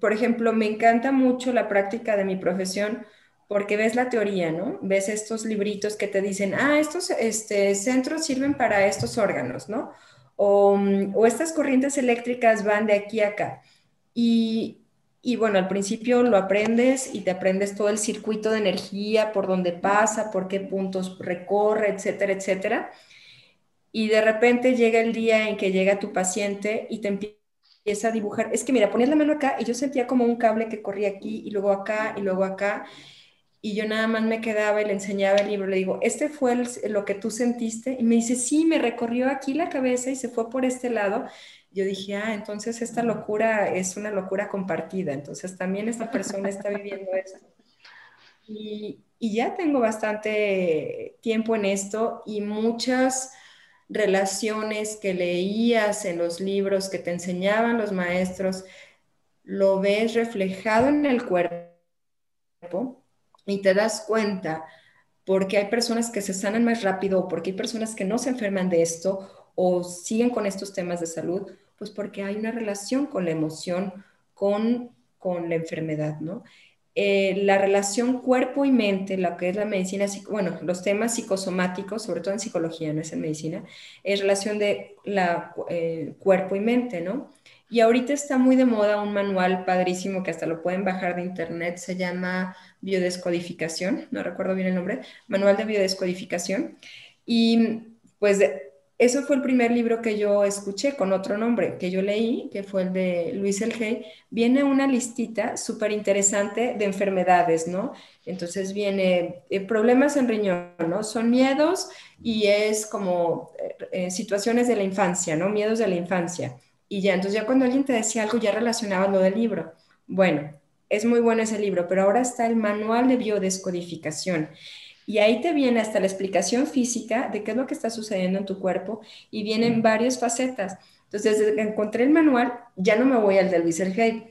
Speaker 1: por ejemplo, me encanta mucho la práctica de mi profesión porque ves la teoría, ¿no? Ves estos libritos que te dicen, ah, estos este, centros sirven para estos órganos, ¿no? O, mm, o, estas corrientes eléctricas van de aquí a acá. Y, y, bueno, al principio lo aprendes y te aprendes todo el circuito de energía, por dónde pasa, por qué puntos recorre, etcétera, etcétera. y de repente llega el día en que llega tu paciente y te empieza a dibujar. Es que mira, ponías la mano acá y yo sentía como un cable que corría aquí y luego acá y luego acá. Y yo nada más me quedaba y le enseñaba el libro. Le digo, ¿este fue lo que tú sentiste? Y me dice, sí, me recorrió aquí la cabeza y se fue por este lado. Yo dije, ah, entonces esta locura es una locura compartida. Entonces también esta persona está viviendo esto. Y, y ya tengo bastante tiempo en esto y muchas relaciones que leías en los libros que te enseñaban los maestros, lo ves reflejado en el cuerpo y te das cuenta porque hay personas que se sanan más rápido o porque hay personas que no se enferman de esto o siguen con estos temas de salud, pues porque hay una relación con la emoción, con, con la enfermedad, ¿no? Eh, la relación cuerpo y mente, lo que es la medicina, bueno, los temas psicosomáticos, sobre todo en psicología, no es en medicina, es relación de la, eh, cuerpo y mente, ¿no? Y ahorita está muy de moda un manual padrísimo que hasta lo pueden bajar de internet, se llama Biodescodificación, no recuerdo bien el nombre, Manual de Biodescodificación. Y pues eso fue el primer libro que yo escuché con otro nombre que yo leí, que fue el de Luis Elgey. Viene una listita súper interesante de enfermedades, ¿no? Entonces viene eh, problemas en riñón, ¿no? Son miedos y es como eh, situaciones de la infancia, ¿no? Miedos de la infancia. Y ya, entonces ya cuando alguien te decía algo, ya relacionaba lo del libro. Bueno, es muy bueno ese libro, pero ahora está el manual de biodescodificación. Y ahí te viene hasta la explicación física de qué es lo que está sucediendo en tu cuerpo y vienen varias facetas. Entonces, desde que encontré el manual, ya no me voy al de Luis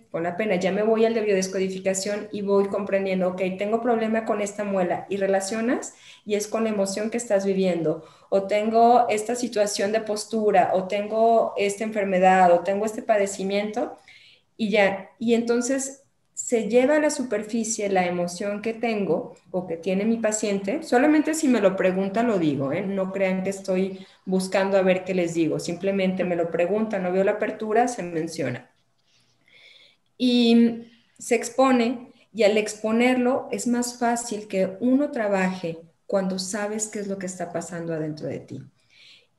Speaker 1: con la pena, ya me voy al de biodescodificación y voy comprendiendo, ok, tengo problema con esta muela y relacionas y es con la emoción que estás viviendo, o tengo esta situación de postura, o tengo esta enfermedad, o tengo este padecimiento y ya, y entonces se lleva a la superficie la emoción que tengo o que tiene mi paciente, solamente si me lo pregunta lo digo, ¿eh? no crean que estoy buscando a ver qué les digo, simplemente me lo pregunta, no veo la apertura, se menciona. Y se expone y al exponerlo es más fácil que uno trabaje cuando sabes qué es lo que está pasando adentro de ti.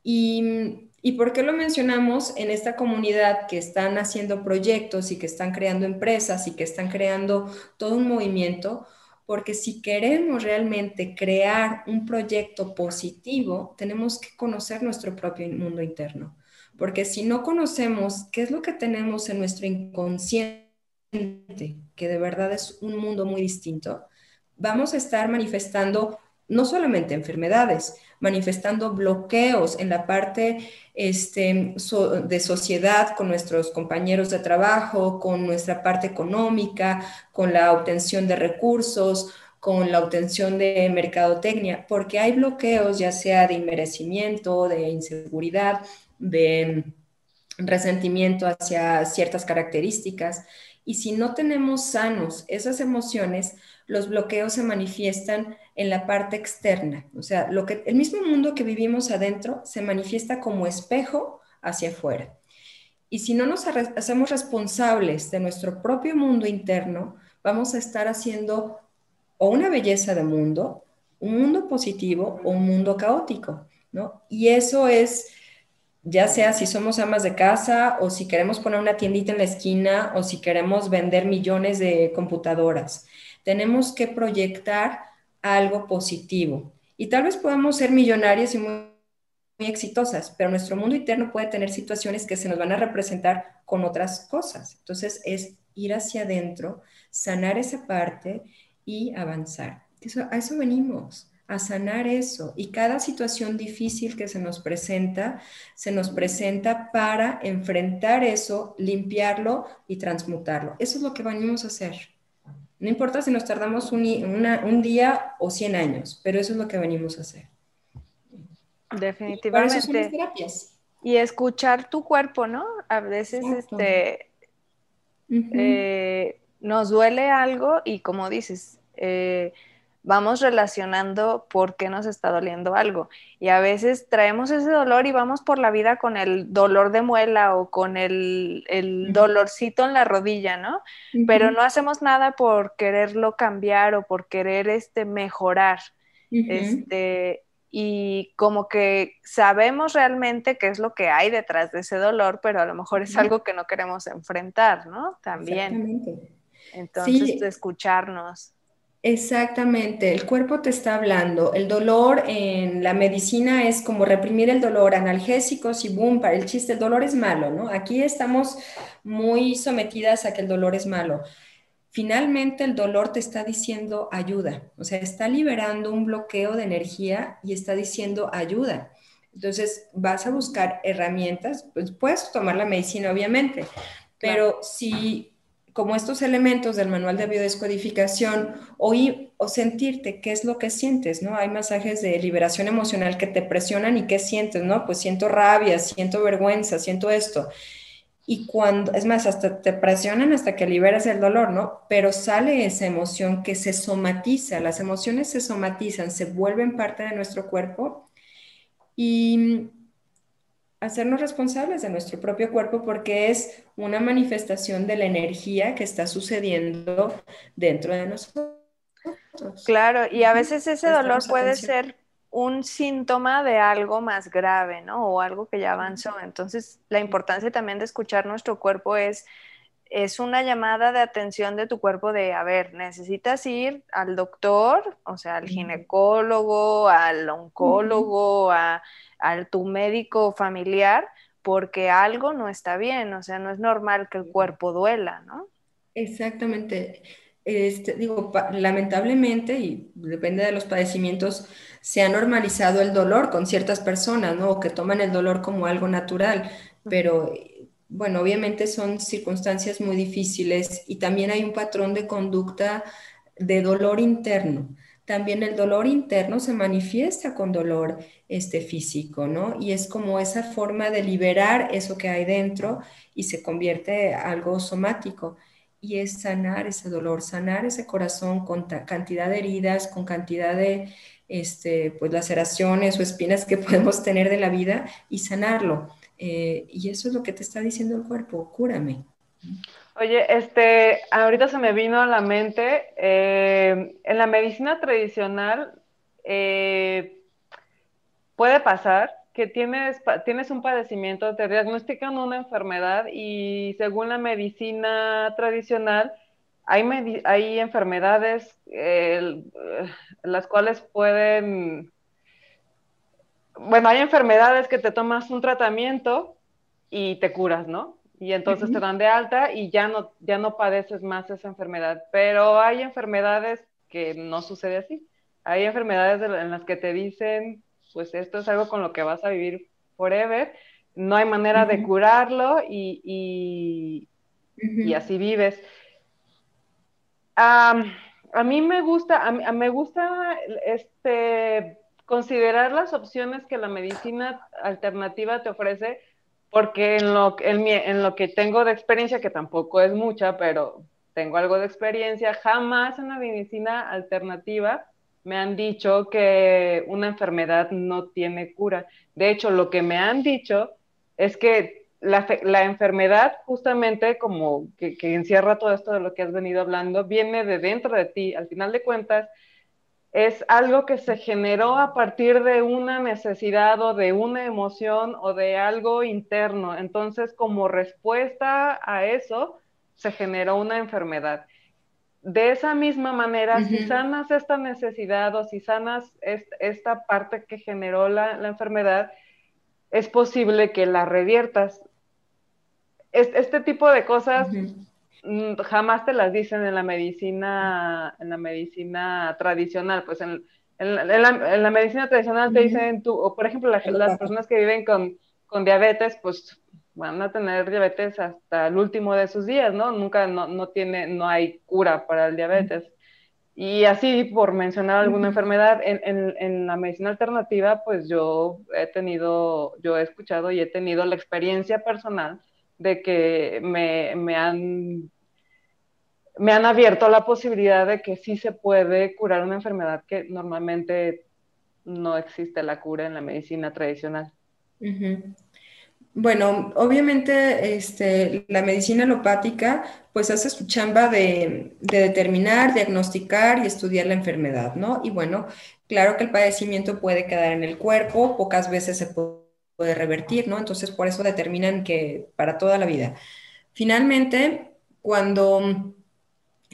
Speaker 1: Y ¿Y por qué lo mencionamos en esta comunidad que están haciendo proyectos y que están creando empresas y que están creando todo un movimiento? Porque si queremos realmente crear un proyecto positivo, tenemos que conocer nuestro propio mundo interno. Porque si no conocemos qué es lo que tenemos en nuestro inconsciente, que de verdad es un mundo muy distinto, vamos a estar manifestando no solamente enfermedades, manifestando bloqueos en la parte este, de sociedad con nuestros compañeros de trabajo, con nuestra parte económica, con la obtención de recursos, con la obtención de mercadotecnia, porque hay bloqueos ya sea de inmerecimiento, de inseguridad, de resentimiento hacia ciertas características. Y si no tenemos sanos esas emociones, los bloqueos se manifiestan en la parte externa. O sea, lo que, el mismo mundo que vivimos adentro se manifiesta como espejo hacia afuera. Y si no nos hacemos responsables de nuestro propio mundo interno, vamos a estar haciendo o una belleza de mundo, un mundo positivo o un mundo caótico, ¿no? Y eso es, ya sea si somos amas de casa o si queremos poner una tiendita en la esquina o si queremos vender millones de computadoras. Tenemos que proyectar algo positivo. Y tal vez podamos ser millonarios y muy, exitosas, pero nuestro mundo interno puede tener situaciones que se nos van a representar con otras cosas. Entonces es ir hacia adentro, sanar esa parte y avanzar. Eso, a eso venimos, a sanar eso. Y cada situación difícil que se nos presenta, se nos presenta para enfrentar eso, limpiarlo y transmutarlo. Eso es lo que venimos a hacer. No importa si nos tardamos un, día o 100 años, pero eso es lo que venimos a hacer.
Speaker 2: Definitivamente. Y escuchar tu cuerpo, ¿no? A veces este, eh, nos duele algo y como dices, eh, vamos relacionando por qué nos está doliendo algo. Y a veces traemos ese dolor y vamos por la vida con el dolor de muela o con el, dolorcito en la rodilla, ¿no? Pero no hacemos nada por quererlo cambiar o por querer este, mejorar. este, y como que sabemos realmente qué es lo que hay detrás de ese dolor, pero a lo mejor es algo que no queremos enfrentar, ¿no? También. Exactamente. Entonces, escucharnos.
Speaker 1: Exactamente, el cuerpo te está hablando. El dolor en la medicina es como reprimir el dolor, analgésicos y boom, para el chiste, el dolor es malo, ¿no? Aquí estamos muy sometidas a que el dolor es malo finalmente el dolor te está diciendo ayuda, o sea, está liberando un bloqueo de energía y está diciendo ayuda. Entonces, vas a buscar herramientas, pues puedes tomar la medicina, obviamente, pero si como estos elementos del manual de biodescodificación, oír o sentirte qué es lo que sientes, ¿no? Hay masajes de liberación emocional que te presionan y qué sientes, ¿no? Pues siento rabia, siento vergüenza, siento esto. Y cuando, es más, hasta te presionan hasta que liberas el dolor, ¿no? Pero sale esa emoción que se somatiza, las emociones se somatizan, se vuelven parte de nuestro cuerpo y hacernos responsables de nuestro propio cuerpo porque es una manifestación de la energía que está sucediendo dentro de nosotros.
Speaker 2: Claro, y a veces ese dolor puede ser un síntoma de algo más grave, ¿no? O algo que ya avanzó. Entonces, la importancia también de escuchar nuestro cuerpo es, es una llamada de atención de tu cuerpo de, a ver, necesitas ir al doctor, o sea, al ginecólogo, al oncólogo, a, a tu médico familiar, porque algo no está bien, o sea, no es normal que el cuerpo duela, ¿no?
Speaker 1: Exactamente. Este, digo, lamentablemente, y depende de los padecimientos, se ha normalizado el dolor con ciertas personas, ¿no? O que toman el dolor como algo natural, pero bueno, obviamente son circunstancias muy difíciles y también hay un patrón de conducta de dolor interno. También el dolor interno se manifiesta con dolor este, físico, ¿no? Y es como esa forma de liberar eso que hay dentro y se convierte en algo somático y es sanar ese dolor, sanar ese corazón con cantidad de heridas, con cantidad de este, pues, laceraciones o espinas que podemos tener de la vida y sanarlo. Eh, y eso es lo que te está diciendo el cuerpo, cúrame.
Speaker 3: Oye, este, ahorita se me vino a la mente, eh, en la medicina tradicional eh, puede pasar que tienes, tienes un padecimiento, te diagnostican una enfermedad y según la medicina tradicional, hay, hay enfermedades eh, las cuales pueden, bueno, hay enfermedades que te tomas un tratamiento y te curas, ¿no? Y entonces te dan de alta y ya no, ya no padeces más esa enfermedad. Pero hay enfermedades que no sucede así. Hay enfermedades en las que te dicen, pues esto es algo con lo que vas a vivir forever, no hay manera de curarlo y, y, así vives. a mí me gusta, a, me gusta este, considerar las opciones que la medicina alternativa te ofrece, porque en lo, en, en lo que tengo de experiencia, que tampoco es mucha, pero tengo algo de experiencia, jamás en la medicina alternativa me han dicho que una enfermedad no tiene cura. De hecho, lo que me han dicho es que la, enfermedad, justamente como que, encierra todo esto de lo que has venido hablando, viene de dentro de ti. Al final de cuentas, es algo que se generó a partir de una necesidad o de una emoción o de algo interno. Entonces, como respuesta a eso, se generó una enfermedad de esa misma manera, si sanas esta necesidad o si sanas esta parte que generó la, enfermedad, es posible que la reviertas. Este, tipo de cosas jamás te las dicen en la medicina, en la medicina tradicional, pues en, la, medicina tradicional te dicen tú, o por ejemplo las personas que viven con, con diabetes, pues van a tener diabetes hasta el último de sus días, ¿no? Nunca, no, tiene, no hay cura para el diabetes. Y así, por mencionar alguna enfermedad, en, la medicina alternativa, pues yo he tenido, yo he escuchado y he tenido la experiencia personal de que me, me han me han abierto la posibilidad de que sí se puede curar una enfermedad que normalmente no existe la cura en la medicina tradicional.
Speaker 1: Bueno, obviamente este, la medicina alopática pues hace su chamba de, determinar, diagnosticar y estudiar la enfermedad, ¿no? Y bueno, claro que el padecimiento puede quedar en el cuerpo, pocas veces se puede revertir, ¿no? Entonces, por eso determinan que para toda la vida. Finalmente, cuando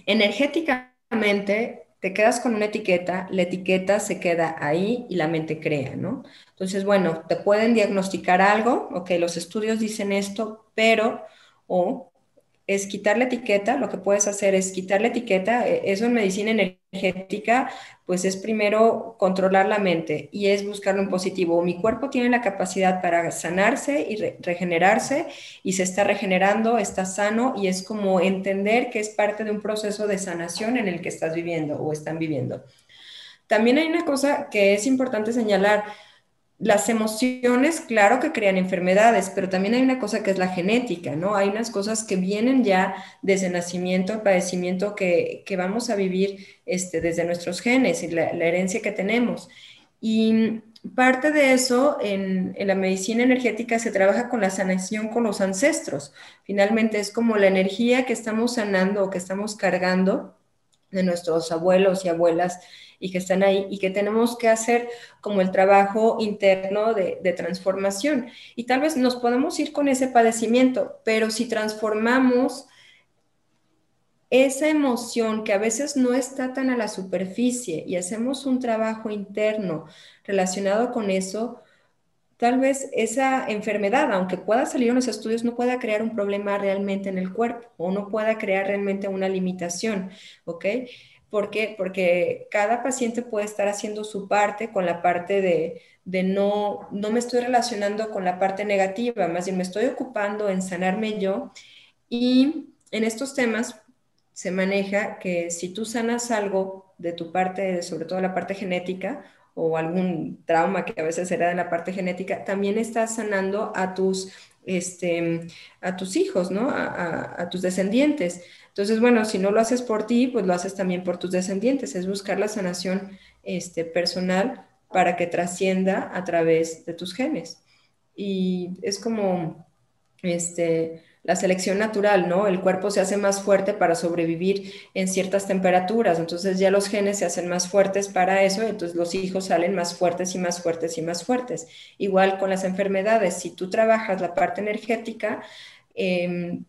Speaker 1: energéticamente te quedas con una etiqueta, la etiqueta se queda ahí y la mente crea, ¿no? Entonces, bueno, te pueden diagnosticar algo, ok, los estudios dicen esto, pero, o es quitar la etiqueta, lo que puedes hacer es quitar la etiqueta, e, eso en medicina energética, pues es primero controlar la mente y es buscarlo en positivo. Mi cuerpo tiene la capacidad para sanarse y regenerarse y se está regenerando, está sano y es como entender que es parte de un proceso de sanación en el que estás viviendo o están viviendo. También hay una cosa que es importante señalar, las emociones, claro que crean enfermedades, pero también hay una cosa que es la genética, ¿no? Hay unas cosas que vienen ya desde nacimiento, el padecimiento que, vamos a vivir este, desde nuestros genes y la, herencia que tenemos. Y parte de eso en, en, la medicina energética se trabaja con la sanación con los ancestros. Finalmente es como la energía que estamos sanando o que estamos cargando de nuestros abuelos y abuelas y que están ahí y que tenemos que hacer como el trabajo interno de, transformación. Y tal vez nos podemos ir con ese padecimiento, pero si transformamos esa emoción que a veces no está tan a la superficie y hacemos un trabajo interno relacionado con eso, tal vez esa enfermedad, aunque pueda salir en los estudios, no pueda crear un problema realmente en el cuerpo o no pueda crear realmente una limitación, ¿ok? ¿Por qué? Porque cada paciente puede estar haciendo su parte con la parte de, no, no me estoy relacionando con la parte negativa, más bien me estoy ocupando en sanarme yo. Y en estos temas se maneja que si tú sanas algo de tu parte, sobre todo la parte genética, o algún trauma que a veces era de la parte genética, también estás sanando a tus, este, a tus hijos, ¿no? a tus descendientes. Entonces, bueno, si no lo haces por ti, pues lo haces también por tus descendientes, es buscar la sanación este, personal para que trascienda a través de tus genes. Y es como este, la selección natural, ¿no? El cuerpo se hace más fuerte para sobrevivir en ciertas temperaturas, entonces ya los genes se hacen más fuertes para eso, entonces los hijos salen más fuertes y más fuertes y más fuertes. Igual con las enfermedades, si tú trabajas la parte energética, eh,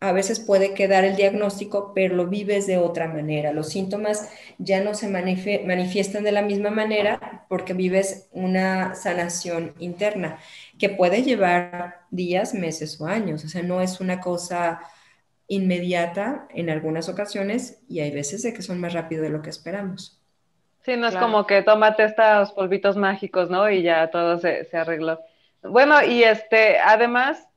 Speaker 1: a veces puede quedar el diagnóstico, pero lo vives de otra manera. Los síntomas ya no se manifiestan de la misma manera porque vives una sanación interna que puede llevar días, meses o años. O sea, no es una cosa inmediata en algunas ocasiones y hay veces de que son más rápido de lo que esperamos.
Speaker 3: Sí, no es como que tómate estos polvitos mágicos, ¿no? Y ya todo se, se arregló. Bueno, y este, además,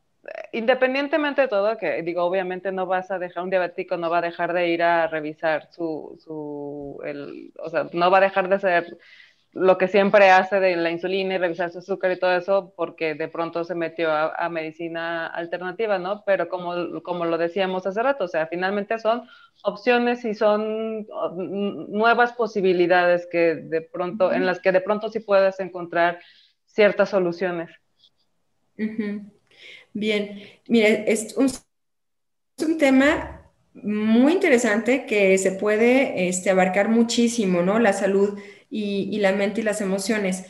Speaker 3: independientemente de todo, que digo, obviamente no vas a dejar, un diabético no va a dejar de ir a revisar su, su el, o sea, no va a dejar de hacer lo que siempre hace de la insulina y revisar su azúcar y todo eso, porque de pronto se metió a, medicina alternativa, ¿no? Pero como, como lo decíamos hace rato, o sea, finalmente son opciones y son nuevas posibilidades que de pronto, en las que de pronto sí puedes encontrar ciertas soluciones.
Speaker 1: Bien, mire, es un, tema muy interesante que se puede este, abarcar muchísimo, ¿no? La salud y, la mente y las emociones.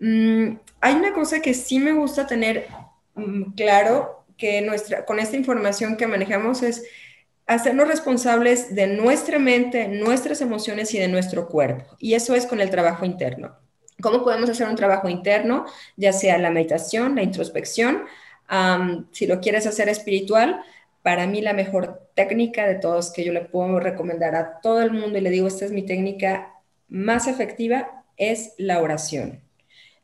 Speaker 1: Mm, hay una cosa que sí me gusta tener mm, claro, que nuestra, con esta información que manejamos es hacernos responsables de nuestra mente, nuestras emociones y de nuestro cuerpo. Y eso es con el trabajo interno. ¿Cómo podemos hacer un trabajo interno? Ya sea la meditación, la introspección, si lo quieres hacer espiritual, para mí la mejor técnica de todos que yo le puedo recomendar a todo el mundo y le digo, esta es mi técnica más efectiva, es la oración.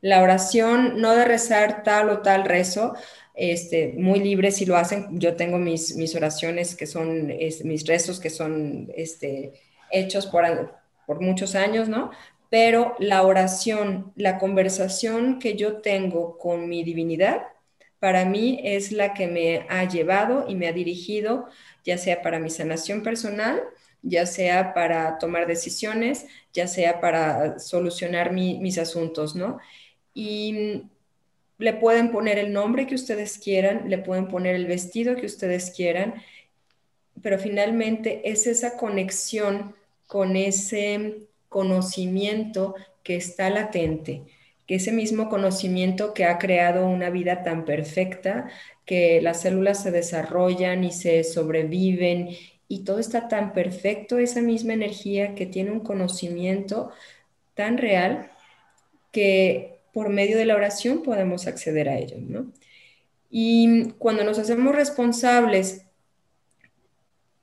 Speaker 1: La oración, no de rezar tal o tal rezo, este, muy libre si lo hacen. Yo tengo mis, mis oraciones que son, mis rezos que son este, hechos por, por muchos años, ¿no? Pero la oración, la conversación que yo tengo con mi divinidad, para mí es la que me ha llevado y me ha dirigido, ya sea para mi sanación personal, ya sea para tomar decisiones, ya sea para solucionar mis asuntos, ¿no? Y le pueden poner el nombre que ustedes quieran, le pueden poner el vestido que ustedes quieran, pero finalmente es esa conexión con ese conocimiento que está latente, ese mismo conocimiento que ha creado una vida tan perfecta, que las células se desarrollan y se sobreviven y todo está tan perfecto, esa misma energía que tiene un conocimiento tan real que por medio de la oración podemos acceder a ello, ¿no? Y cuando nos hacemos responsables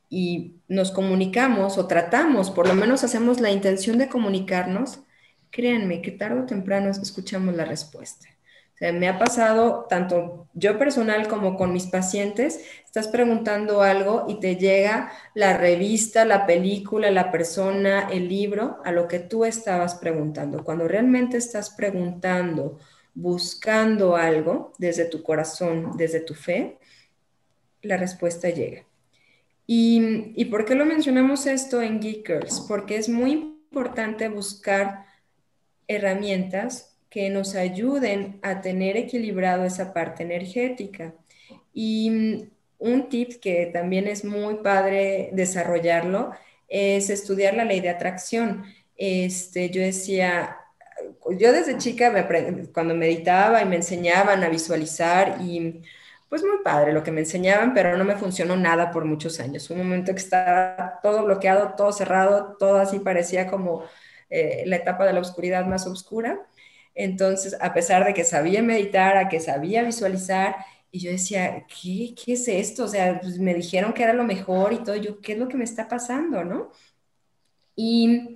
Speaker 1: y nos comunicamos o tratamos, por lo menos hacemos la intención de comunicarnos, créanme que tarde o temprano escuchamos la respuesta. O sea, me ha pasado tanto yo personal como con mis pacientes, estás preguntando algo y te llega la revista, la película, la persona, el libro a lo que tú estabas preguntando. Cuando realmente estás preguntando, buscando algo desde tu corazón, desde tu fe, la respuesta llega. ¿Y, ¿Y por qué lo mencionamos esto en Geekers? Porque es muy importante buscar herramientas que nos ayuden a tener equilibrado esa parte energética. Y mm, un tip que también es muy padre desarrollarlo es estudiar la ley de atracción. Este, yo decía, yo desde chica cuando meditaba y me enseñaban a visualizar y pues muy padre lo que me enseñaban, pero no me funcionó nada por muchos años. Un momento que estaba todo bloqueado, todo cerrado, todo así parecía como eh, la etapa de la oscuridad más oscura. Entonces, a pesar de que sabía meditar, a que sabía visualizar, y yo decía, ¿qué, qué es esto? O sea, pues, me dijeron que era lo mejor y todo, yo, ¿qué es lo que me está pasando, no? Y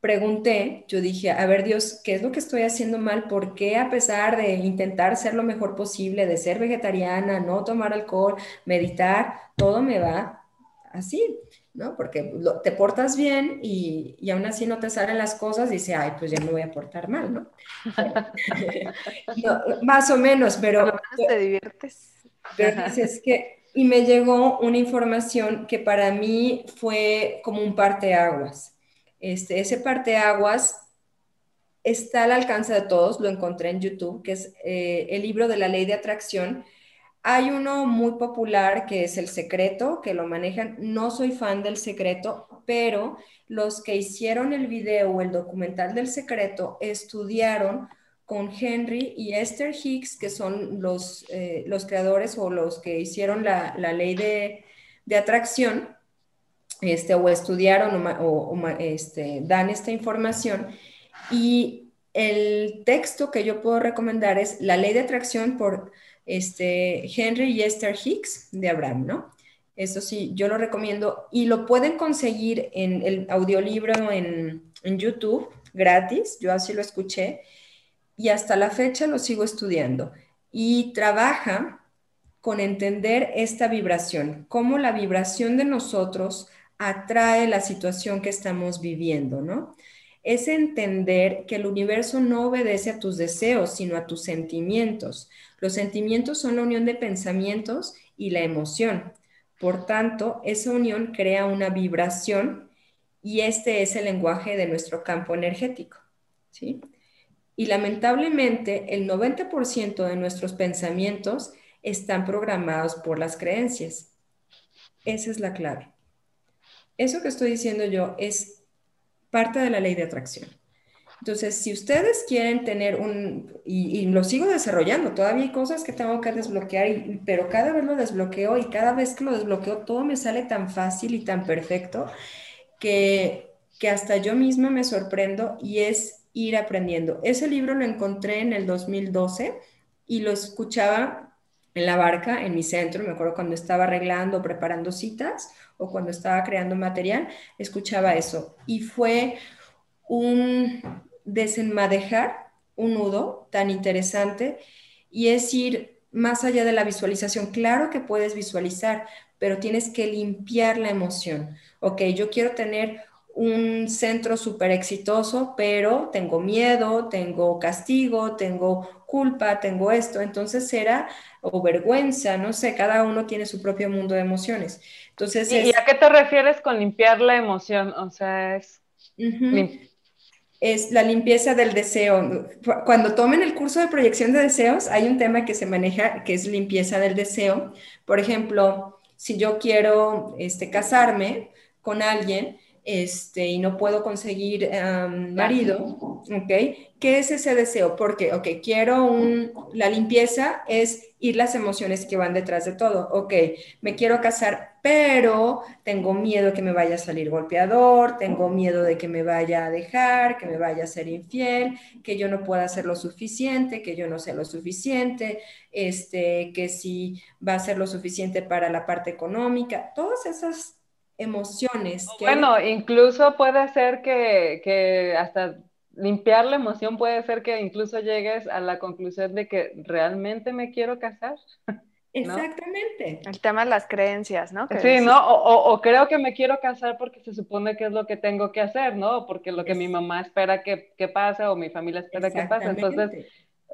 Speaker 1: pregunté, yo dije, a ver Dios, ¿qué es lo que estoy haciendo mal? ¿Por qué a pesar de intentar ser lo mejor posible, de ser vegetariana, no tomar alcohol, meditar, todo me va así? ¿No? Porque te portas bien y, y, aún así no te salen las cosas, dice, ay, pues ya me voy a portar mal, ¿no? más o menos, pero...
Speaker 2: te diviertes.
Speaker 1: Pero dices que, y me llegó una información que para mí fue como un parteaguas. Este, ese parteaguas está al alcance de todos, lo encontré en YouTube, que es eh, el libro de la ley de atracción, hay uno muy popular que es El Secreto, que lo manejan. No soy fan del Secreto, pero los que hicieron el video o el documental del Secreto estudiaron con Henry y Esther Hicks, que son los, eh, los creadores o los que hicieron la, ley de, atracción, este, o estudiaron o, este, dan esta información. Y el texto que yo puedo recomendar es La ley de atracción por este, Henry y Esther Hicks de Abraham, ¿no? Eso sí, yo lo recomiendo y lo pueden conseguir en el audiolibro en, en YouTube gratis, yo así lo escuché y hasta la fecha lo sigo estudiando y trabaja con entender esta vibración, cómo la vibración de nosotros atrae la situación que estamos viviendo, ¿no? Es entender que el universo no obedece a tus deseos, sino a tus sentimientos. Los sentimientos son la unión de pensamientos y la emoción. Por tanto, esa unión crea una vibración y este es el lenguaje de nuestro campo energético. ¿sí? Y lamentablemente, el 90% de nuestros pensamientos están programados por las creencias. Esa es la clave. Eso que estoy diciendo yo es parte de la ley de atracción. Entonces, si ustedes quieren tener un, y, lo sigo desarrollando, todavía hay cosas que tengo que desbloquear, pero cada vez lo desbloqueo y cada vez que lo desbloqueo todo me sale tan fácil y tan perfecto que, que hasta yo misma me sorprendo y es ir aprendiendo. Ese libro lo encontré en el 2012 y lo escuchaba en la barca, en mi centro, me acuerdo cuando estaba arreglando, preparando citas o cuando estaba creando material, escuchaba eso. Y fue un desenmadejar un nudo tan interesante y es ir más allá de la visualización. Claro que puedes visualizar, pero tienes que limpiar la emoción. Ok, yo quiero tener un centro súper exitoso, pero tengo miedo, tengo castigo, tengo culpa, tengo esto. Entonces será o vergüenza, no sé, cada uno tiene su propio mundo de emociones. Entonces,
Speaker 4: ¿Y, a qué te refieres con limpiar la emoción? O sea, es
Speaker 1: es la limpieza del deseo. Cuando tomen el curso de proyección de deseos, hay un tema que se maneja que es limpieza del deseo. Por ejemplo, si yo quiero este, casarme con alguien, este, y no puedo conseguir marido, ¿ok? ¿Qué es ese deseo? Porque, ok, quiero un, la limpieza es ir las emociones que van detrás de todo. Ok, me quiero casar, pero tengo miedo que me vaya a salir golpeador, tengo miedo de que me vaya a dejar, que me vaya a ser infiel, que yo no pueda hacer lo suficiente, que yo no sé lo suficiente, este, que si va a ser lo suficiente para la parte económica, todas esas emociones.
Speaker 3: bueno, incluso puede ser que, hasta limpiar la emoción puede ser que incluso llegues a la conclusión de que realmente me quiero casar.
Speaker 1: Exactamente.
Speaker 2: El tema de las creencias, ¿no?
Speaker 3: sí, ¿no? O, creo que me quiero casar porque se supone que es lo que tengo que hacer, ¿no? Porque lo que mi mamá espera que, que, pase o mi familia espera que pase. Entonces,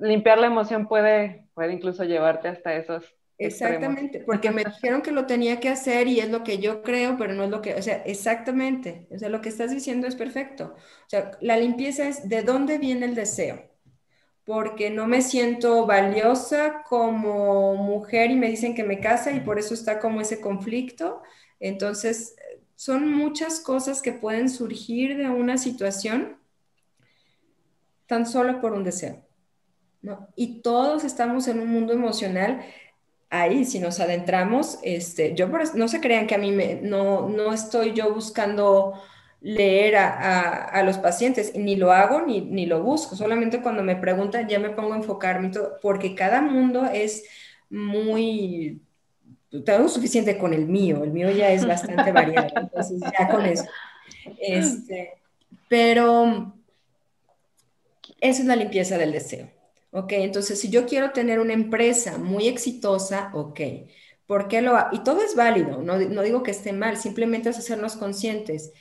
Speaker 3: limpiar la emoción puede, puede incluso llevarte hasta esos
Speaker 1: Exactamente, porque me dijeron que lo tenía que hacer y es lo que yo creo, pero no es lo que, o sea, exactamente, o sea, lo que estás diciendo es perfecto. O sea, la limpieza es de dónde viene el deseo, porque no me siento valiosa como mujer y me dicen que me casa y por eso está como ese conflicto. Entonces, son muchas cosas que pueden surgir de una situación tan solo por un deseo. ¿no? Y todos estamos en un mundo emocional ahí, si nos adentramos, este, yo no se crean que a mí me, no, no estoy yo buscando leer a, a, los pacientes, ni lo hago ni, ni, lo busco, solamente cuando me preguntan ya me pongo a enfocarme, todo, porque cada mundo es muy, tengo suficiente con el mío, el mío ya es bastante variado, entonces ya con eso. Este, pero esa es la limpieza del deseo. Ok, entonces si yo quiero tener una empresa muy exitosa, ok, ¿por qué lo Y todo es válido, no, digo que esté mal, simplemente es hacernos conscientes.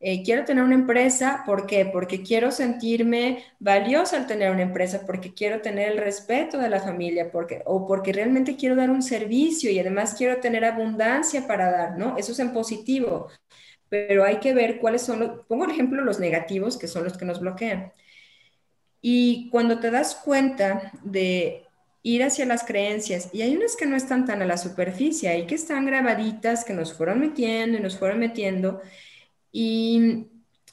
Speaker 1: Eh, quiero tener una empresa, ¿por qué? Porque quiero sentirme valiosa al tener una empresa, porque quiero tener el respeto de la familia, porque, o porque realmente quiero dar un servicio y además quiero tener abundancia para dar, ¿no? Eso es en positivo, pero hay que ver cuáles son, los, pongo el ejemplo los negativos, que son los que nos bloquean. Y cuando te das cuenta de ir hacia las creencias, y hay unas que no están tan a la superficie, hay que están grabaditas, que nos fueron metiendo y nos fueron metiendo, y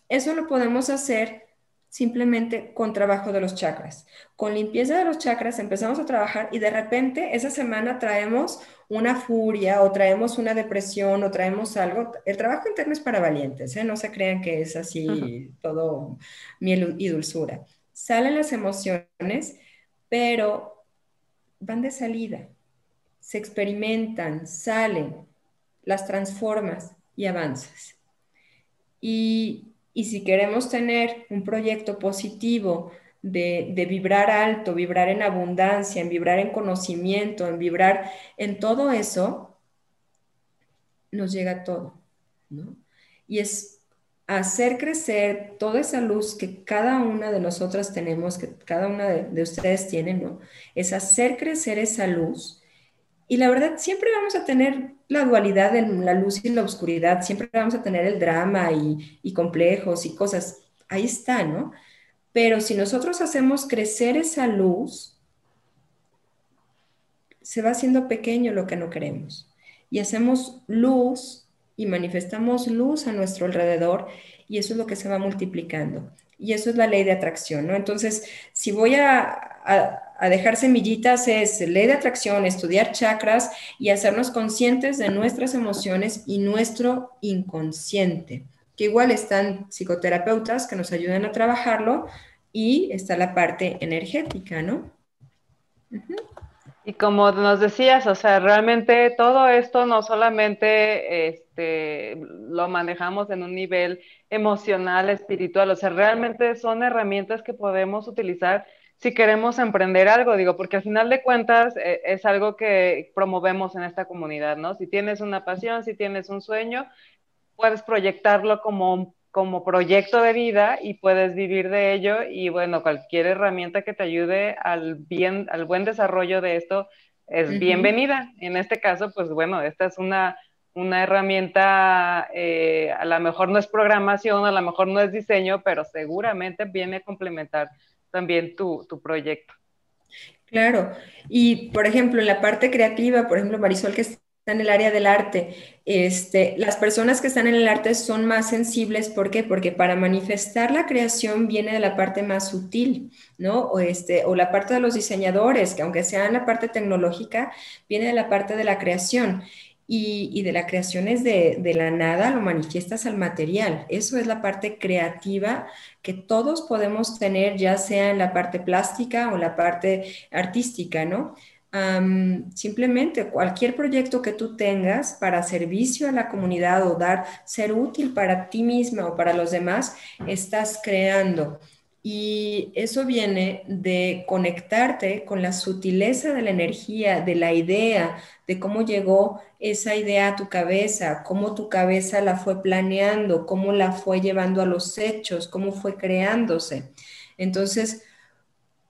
Speaker 1: eso lo podemos hacer simplemente con trabajo de los chakras. Con limpieza de los chakras empezamos a trabajar y de repente esa semana traemos una furia o traemos una depresión o traemos algo. El trabajo interno es para valientes, ¿eh? no se crean que es así todo miel y dulzura salen las emociones, pero van de salida, se experimentan, salen, las transformas y avanzas. Y, si queremos tener un proyecto positivo de, de, vibrar alto, vibrar en abundancia, en vibrar en conocimiento, en vibrar en todo eso, nos llega todo, ¿no? Y es hacer crecer toda esa luz que cada una de nosotras tenemos, que cada una de, ustedes tienen, ¿no? Es hacer crecer esa luz. Y la verdad, siempre vamos a tener la dualidad de la luz y la oscuridad, siempre vamos a tener el drama y, y complejos y cosas. Ahí está, ¿no? Pero si nosotros hacemos crecer esa luz, se va haciendo pequeño lo que no queremos. Y hacemos luz y manifestamos luz a nuestro alrededor y eso es lo que se va multiplicando. Y eso es la ley de atracción, ¿no? Entonces, si voy a, a, dejar semillitas, es ley de atracción, estudiar chakras y hacernos conscientes de nuestras emociones y nuestro inconsciente, que igual están psicoterapeutas que nos ayudan a trabajarlo y está la parte energética, ¿no?
Speaker 3: Y como nos decías, o sea, realmente todo esto no solamente este, lo manejamos en un nivel emocional, espiritual, o sea, realmente son herramientas que podemos utilizar si queremos emprender algo, digo, porque al final de cuentas eh, es algo que promovemos en esta comunidad, ¿no? Si tienes una pasión, si tienes un sueño, puedes proyectarlo como como proyecto de vida y puedes vivir de ello y bueno, cualquier herramienta que te ayude al bien, al buen desarrollo de esto es bienvenida. En este caso, pues bueno, esta es una, una herramienta, eh, a lo mejor no es programación, a lo mejor no es diseño, pero seguramente viene a complementar también tu, tu proyecto.
Speaker 1: Claro, y por ejemplo, en la parte creativa, por ejemplo, Marisol que en el área del arte, este, las personas que están en el arte son más sensibles, ¿por qué? Porque para manifestar la creación viene de la parte más sutil, ¿no? O, este, o la parte de los diseñadores, que aunque sea en la parte tecnológica, viene de la parte de la creación. Y, de la creación es de, de, la nada, lo manifiestas al material. Eso es la parte creativa que todos podemos tener, ya sea en la parte plástica o la parte artística, ¿no? Simplemente cualquier proyecto que tú tengas para servicio a la comunidad o dar, ser útil para ti misma o para los demás, estás creando. Y eso viene de conectarte con la sutileza de la energía, de la idea, de cómo llegó esa idea a tu cabeza, cómo tu cabeza la fue planeando, cómo la fue llevando a los hechos, cómo fue creándose. Entonces,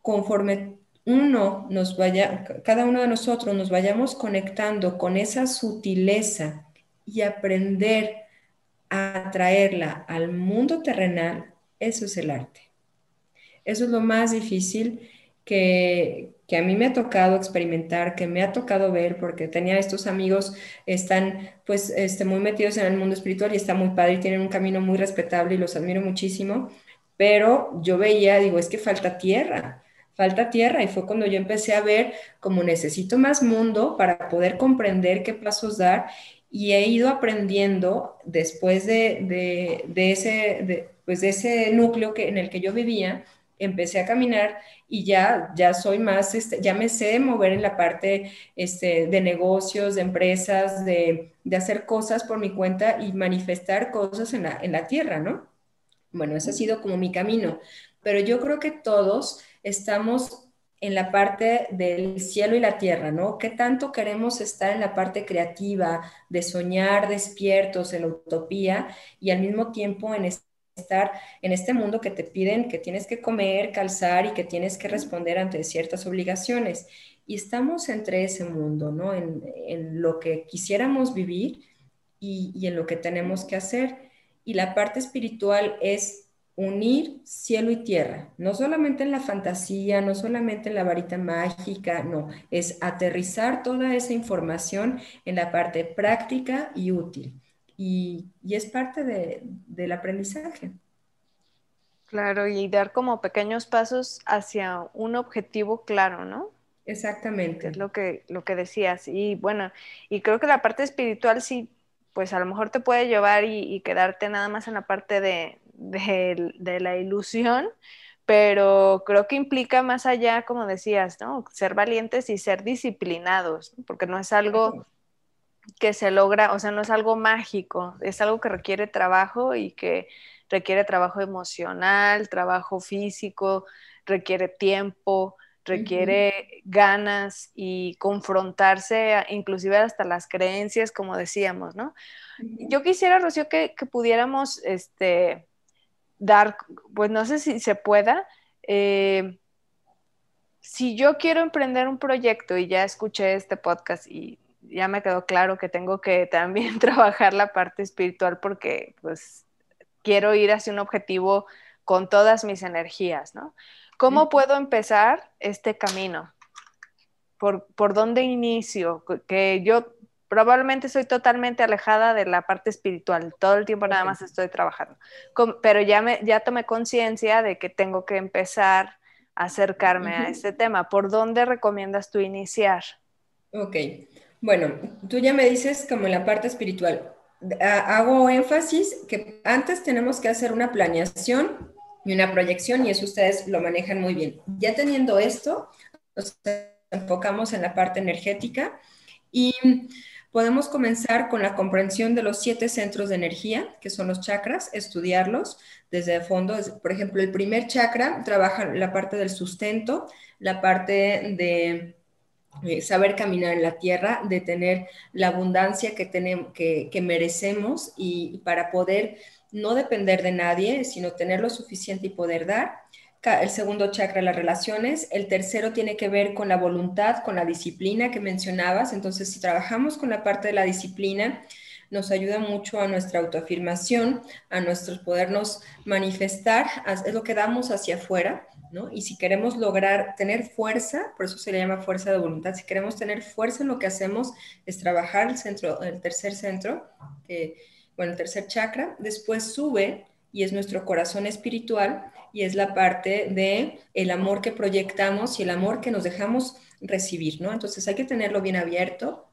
Speaker 1: conforme uno nos vaya, cada uno de nosotros nos vayamos conectando con esa sutileza y aprender a traerla al mundo terrenal, eso es el arte. Eso es lo más difícil que, a mí me ha tocado experimentar, que me ha tocado ver, porque tenía estos amigos, están pues este, muy metidos en el mundo espiritual y está muy padre y tienen un camino muy respetable y los admiro muchísimo, pero yo veía, digo, es que falta tierra, falta tierra. Y fue cuando yo empecé a ver como necesito más mundo para poder comprender qué pasos dar. Y he ido aprendiendo después de, ese, pues de ese núcleo que, en el que yo vivía, empecé a caminar y ya, ya soy más, este, ya me sé mover en la parte este, de negocios, de empresas, de, hacer cosas por mi cuenta y manifestar cosas en la, en la tierra, ¿no? Bueno, ese ha sido como mi camino, pero yo creo que todos estamos en la parte del cielo y la tierra, ¿no? ¿Qué tanto queremos estar en la parte creativa, de soñar despiertos en la utopía y al mismo tiempo en estar en este mundo que te piden que tienes que comer, calzar y que tienes que responder ante ciertas obligaciones? Y estamos entre ese mundo, ¿no? En, lo que quisiéramos vivir y, y en lo que tenemos que hacer. Y la parte espiritual es unir cielo y tierra, no solamente en la fantasía, no solamente en la varita mágica, no, es aterrizar toda esa información en la parte práctica y útil. Y, es parte del aprendizaje.
Speaker 2: Claro, y dar como pequeños pasos hacia un objetivo claro, ¿no?
Speaker 1: Exactamente.
Speaker 2: Es lo que, lo que decías. Y bueno, y creo que la parte espiritual sí, pues a lo mejor te puede llevar y quedarte nada más en la parte de, de, la ilusión, pero creo que implica más allá, como decías, ¿no? Ser valientes y ser disciplinados, porque no es algo que se logra, o sea, no es algo mágico, es algo que requiere trabajo y que requiere trabajo emocional, trabajo físico, requiere tiempo, requiere ganas y confrontarse inclusive hasta las creencias, como decíamos, ¿no? Yo quisiera, Rocío, que, que pudiéramos, este, dar, pues no sé si se pueda. Eh, si yo quiero emprender un proyecto y ya escuché este podcast y ya me quedó claro que tengo que también trabajar la parte espiritual porque pues quiero ir hacia un objetivo con todas mis energías, ¿no? ¿Cómo puedo empezar este camino? ¿Por, ¿Por dónde inicio? Que yo probablemente soy totalmente alejada de la parte espiritual, todo el tiempo nada más estoy trabajando, pero ya, me, ya tomé conciencia de que tengo que empezar a acercarme a este tema. ¿Por dónde recomiendas tú iniciar?
Speaker 1: Ok, bueno, tú ya me dices como en la parte espiritual. Hago énfasis que antes tenemos que hacer una planeación y una proyección y eso ustedes lo manejan muy bien. Ya teniendo esto, nos enfocamos en la parte energética y podemos comenzar con la comprensión de los siete centros de energía, que son los chakras, estudiarlos desde el fondo. Por ejemplo, el primer chakra trabaja la parte del sustento, la parte de eh, saber caminar en la tierra, de tener la abundancia que, tenemos, que, que merecemos y para poder no depender de nadie, sino tener lo suficiente y poder dar el segundo chakra, las relaciones, el tercero tiene que ver con la voluntad, con la disciplina que mencionabas, entonces si trabajamos con la parte de la disciplina, nos ayuda mucho a nuestra autoafirmación, a nuestro podernos manifestar, es lo que damos hacia afuera, ¿no? Y si queremos lograr tener fuerza, por eso se le llama fuerza de voluntad, si queremos tener fuerza en lo que hacemos es trabajar el centro, el tercer centro, bueno, el tercer chakra, después sube y es nuestro corazón espiritual y es la parte de el amor que proyectamos y el amor que nos dejamos recibir, ¿no? Entonces hay que tenerlo bien abierto.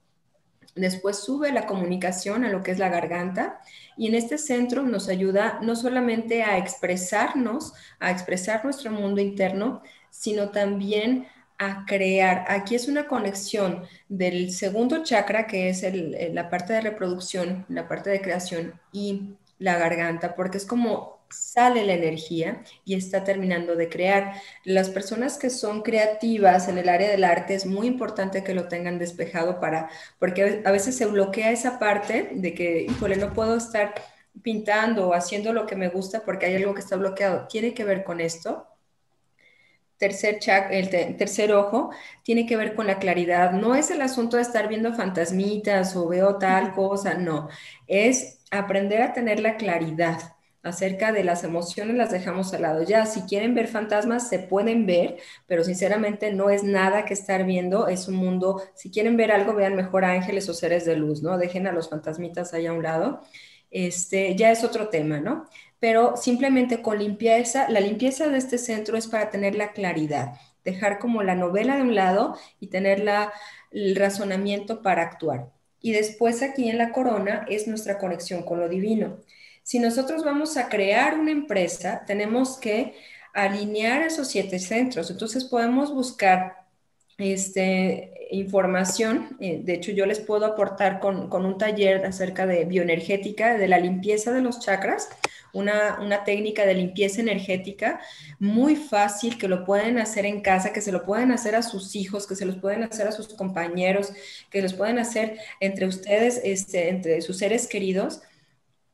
Speaker 1: Después sube la comunicación a lo que es la garganta y en este centro nos ayuda no solamente a expresarnos, a expresar nuestro mundo interno, sino también a crear. Aquí es una conexión del segundo chakra, que es la parte de reproducción, la parte de creación, y la garganta, porque es como sale la energía y está terminando de crear. Las personas que son creativas en el área del arte es muy importante que lo tengan despejado para, porque a veces se bloquea esa parte de que, híjole, no puedo estar pintando o haciendo lo que me gusta porque hay algo que está bloqueado. Tiene que ver con esto. Tercer el tercer ojo tiene que ver con la claridad. No es el asunto de estar viendo fantasmitas o veo tal cosa, no. Es aprender a tener la claridad acerca de las emociones las dejamos al lado. Ya, si quieren ver fantasmas, se pueden ver, pero sinceramente no es nada que estar viendo, es un mundo, si quieren ver algo, vean mejor ángeles o seres de luz, ¿no? Dejen a los fantasmitas ahí a un lado. Este, ya es otro tema, ¿no? Pero simplemente con limpieza, la limpieza de este centro es para tener la claridad, dejar como la novela de un lado y tener la, el razonamiento para actuar. Y después aquí en la corona es nuestra conexión con lo divino. Si nosotros vamos a crear una empresa, tenemos que alinear esos siete centros. Entonces podemos buscar este, información. Eh, de hecho, yo les puedo aportar con, un taller acerca de bioenergética, de la limpieza de los chakras, una, una, técnica de limpieza energética muy fácil que lo pueden hacer en casa, que se lo pueden hacer a sus hijos, que se los pueden hacer a sus compañeros, que los pueden hacer entre ustedes, este, entre sus seres queridos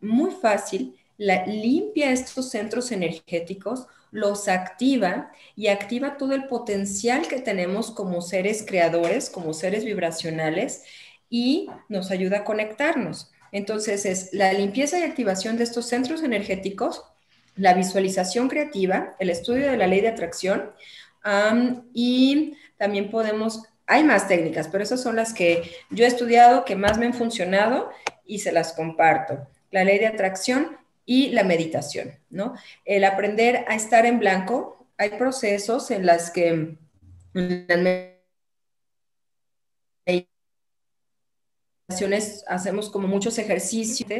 Speaker 1: muy fácil, la, limpia estos centros energéticos, los activa y activa todo el potencial que tenemos como seres creadores, como seres vibracionales y nos ayuda a conectarnos. Entonces es la limpieza y activación de estos centros energéticos, la visualización creativa, el estudio de la ley de atracción y también podemos, hay más técnicas, pero esas son las que yo he estudiado, que más me han funcionado y se las comparto la ley de atracción y la meditación, ¿no? El aprender a estar en blanco, hay procesos en las que hacemos como muchos ejercicios,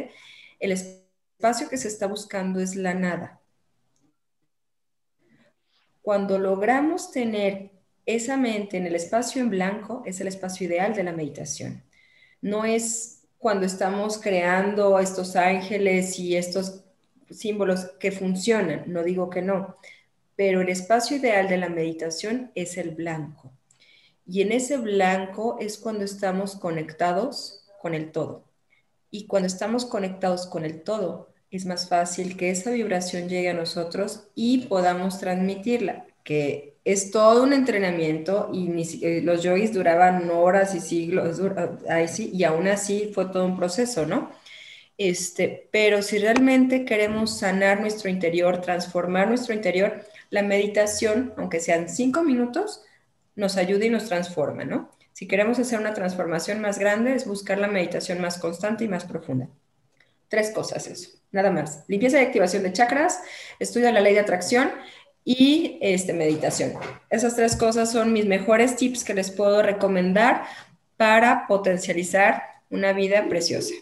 Speaker 1: el espacio que se está buscando es la nada. Cuando logramos tener esa mente en el espacio en blanco, es el espacio ideal de la meditación. No es cuando estamos creando estos ángeles y estos símbolos que funcionan, no digo que no, pero el espacio ideal de la meditación es el blanco. Y en ese blanco es cuando estamos conectados con el todo. Y cuando estamos conectados con el todo, es más fácil que esa vibración llegue a nosotros y podamos transmitirla, que es todo un entrenamiento y eh, los yogis duraban horas y siglos, sí, y aún así fue todo un proceso, ¿no? Este, pero si realmente queremos sanar nuestro interior, transformar nuestro interior, la meditación, aunque sean cinco minutos, nos ayuda y nos transforma, ¿no? Si queremos hacer una transformación más grande, es buscar la meditación más constante y más profunda. Tres cosas eso, nada más. Limpieza y activación de chakras, estudio la ley de atracción y este, meditación. Esas tres cosas son mis mejores tips que les puedo recomendar para potencializar una vida preciosa.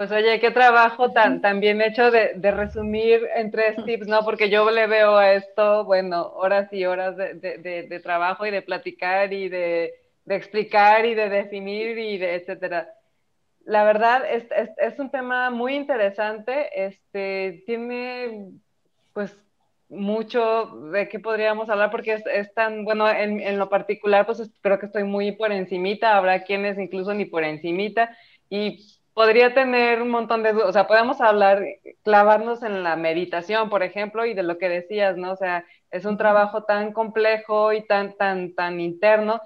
Speaker 3: Pues oye, qué trabajo tan, tan bien hecho de, resumir en tres tips, ¿no? Porque yo le veo a esto, bueno, horas y horas de, trabajo y de platicar y de, explicar y de definir y de etcétera. La verdad es, es, es un tema muy interesante, este, tiene pues mucho de qué podríamos hablar porque es, tan, bueno, en, lo particular, pues creo que estoy muy por encimita, habrá quienes incluso ni por encimita y podría tener un montón de, o sea, podemos hablar, clavarnos en la meditación, por ejemplo, y de lo que decías, ¿no? O sea, es un trabajo tan complejo y tan, tan, tan interno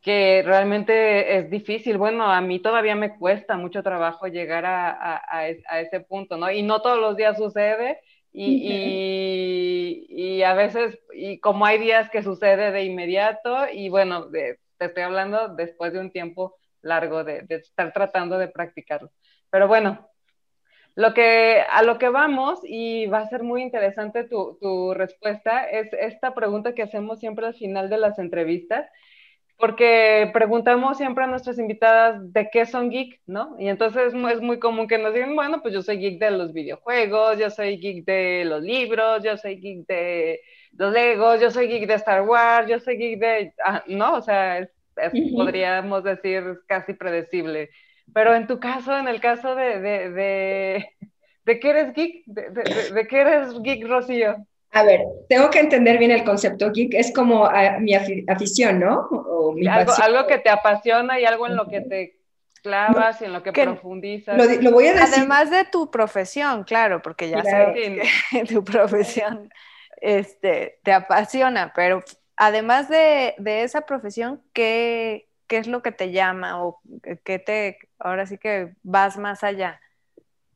Speaker 3: que realmente es difícil. Bueno, a mí todavía me cuesta mucho trabajo llegar a, a, a ese punto, ¿no? Y no todos los días sucede, y, y, a veces, y como hay días que sucede de inmediato, y bueno, te estoy hablando después de un tiempo largo de, estar tratando de practicarlo. Pero bueno, lo que, a lo que vamos, y va a ser muy interesante tu, respuesta, es esta pregunta que hacemos siempre al final de las entrevistas, porque preguntamos siempre a nuestras invitadas de qué son geek, ¿no? Y entonces es muy común que nos digan, bueno, pues yo soy geek de los videojuegos, yo soy geek de los libros, yo soy geek de los Legos, yo soy geek de Star Wars, yo soy geek de, ah, ¿no? O sea, podríamos decir casi predecible. Pero en tu caso, en el caso de, de, de, de qué eres geek, de, de, qué eres geek, Rocío.
Speaker 1: A ver, tengo que entender bien el concepto geek, es como ah, mi afición, ¿no?
Speaker 3: algo, que te apasiona y algo en lo que te clavas y en lo que, profundizas.
Speaker 2: Lo, voy a decir. Además de tu profesión, claro, porque ya sabes que tu profesión este, te apasiona, pero además de, de esa profesión, ¿qué, ¿qué, es lo que te llama o qué te, ahora sí que vas más allá?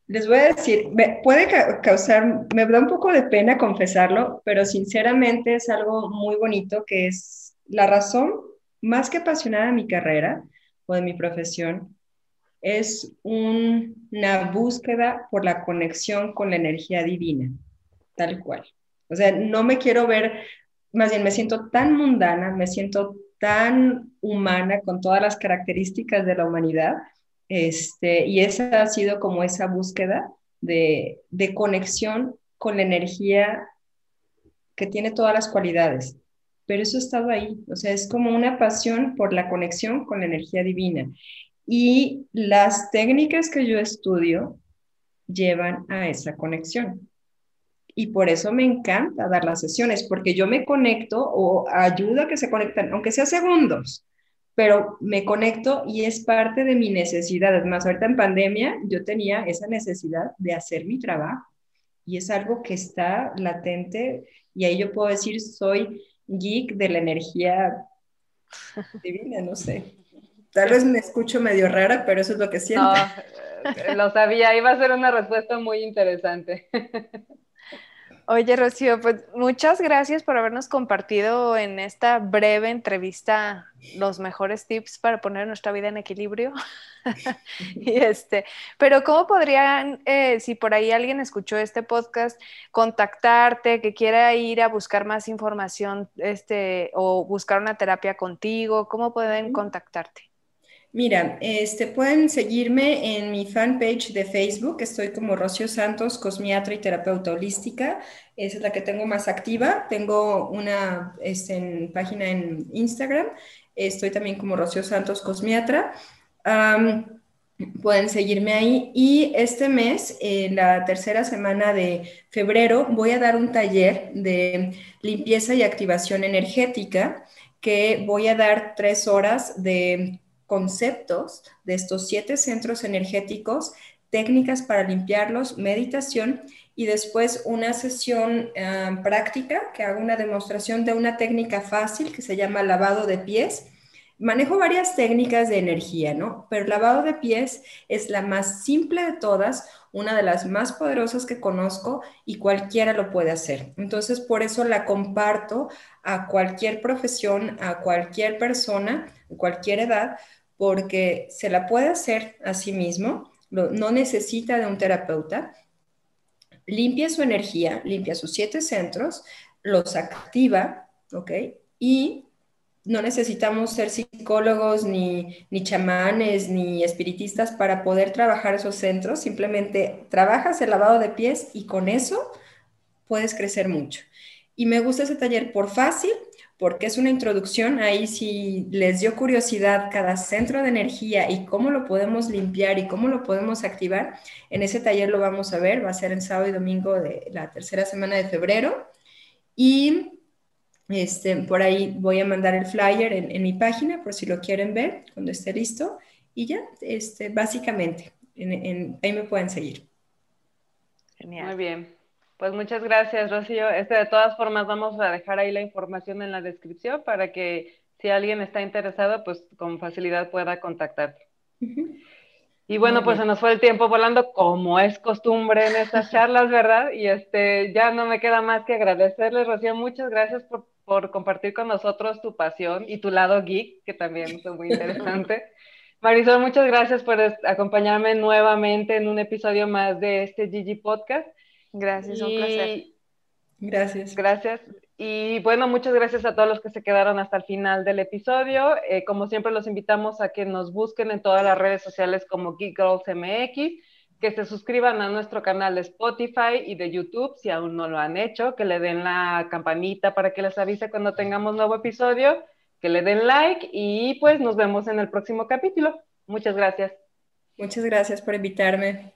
Speaker 1: Les voy a decir, me puede causar, me da un poco de pena confesarlo, pero sinceramente es algo muy bonito que es la razón más que apasionada de mi carrera o de mi profesión, es una búsqueda por la conexión con la energía divina, tal cual. O sea, no me quiero ver, más bien me siento tan mundana, me siento tan humana con todas las características de la humanidad este, y esa ha sido como esa búsqueda de, de conexión con la energía que tiene todas las cualidades. Pero eso ha estado ahí, o sea, es como una pasión por la conexión con la energía divina. Y las técnicas que yo estudio llevan a esa conexión. Y por eso me encanta dar las sesiones, porque yo me conecto o ayudo a que se conecten, aunque sea segundos, pero me conecto y es parte de mi necesidad. Además, ahorita en pandemia yo tenía esa necesidad de hacer mi trabajo y es algo que está latente y ahí yo puedo decir, soy geek de la energía divina, no sé. Tal vez me escucho medio rara, pero eso es lo que siento.
Speaker 3: No, lo sabía, iba a ser una respuesta muy interesante.
Speaker 2: Oye, Rocío, pues muchas gracias por habernos compartido en esta breve entrevista los mejores tips para poner nuestra vida en equilibrio. y este, pero ¿cómo podrían, eh, si por ahí alguien escuchó este podcast, contactarte, que quiera ir a buscar más información, este, o buscar una terapia contigo? ¿Cómo pueden contactarte?
Speaker 1: Mira, este, pueden seguirme en mi fanpage de Facebook, estoy como Rocío Santos, cosmiatra y terapeuta holística, esa es la que tengo más activa, tengo una este, página en Instagram, estoy también como Rocío Santos, cosmiatra, pueden seguirme ahí. Y este mes, en la tercera semana de febrero, voy a dar un taller de limpieza y activación energética que voy a dar tres horas de conceptos de estos siete centros energéticos, técnicas para limpiarlos, meditación y después una sesión ah, práctica que hago una demostración de una técnica fácil que se llama lavado de pies. Manejo varias técnicas de energía, ¿no? Pero lavado de pies es la más simple de todas, una de las más poderosas que conozco y cualquiera lo puede hacer. Entonces, por eso la comparto a cualquier profesión, a cualquier persona, cualquier edad, porque se la puede hacer a sí mismo, no necesita de un terapeuta, limpia su energía, limpia sus siete centros, los activa, ¿ok? Y no necesitamos ser psicólogos, ni, ni chamanes, ni espiritistas para poder trabajar esos centros, simplemente trabajas el lavado de pies y con eso puedes crecer mucho. Y me gusta ese taller por fácil, porque es una introducción. Ahí si les dio curiosidad cada centro de energía y cómo lo podemos limpiar y cómo lo podemos activar, en ese taller lo vamos a ver. Va a ser en sábado y domingo de la tercera semana de febrero. Y este, por ahí voy a mandar el flyer en, mi página por si lo quieren ver cuando esté listo. Y ya, este, básicamente, ahí me pueden seguir.
Speaker 3: Genial. Muy bien. Pues muchas gracias, Rocío. Este, de todas formas, vamos a dejar ahí la información en la descripción para que si alguien está interesado, pues con facilidad pueda contactarte. Y bueno, pues se nos fue el tiempo volando, como es costumbre en estas charlas, ¿verdad? Y este, ya no me queda más que agradecerle, Rocío, muchas gracias por, por compartir con nosotros tu pasión y tu lado geek, que también fue muy interesante. Marisol, muchas gracias por acompañarme nuevamente en un episodio más de este Gigi Podcast.
Speaker 2: Gracias, un placer.
Speaker 4: Gracias.
Speaker 3: Gracias. Y bueno, muchas gracias a todos los que se quedaron hasta el final del episodio. Eh, como siempre, los invitamos a que nos busquen en todas las redes sociales como Geek Girls MX, que se suscriban a nuestro canal de Spotify y de YouTube si aún no lo han hecho, que le den la campanita para que les avise cuando tengamos nuevo episodio, que le den like y pues nos vemos en el próximo capítulo. Muchas gracias.
Speaker 4: Muchas gracias por invitarme.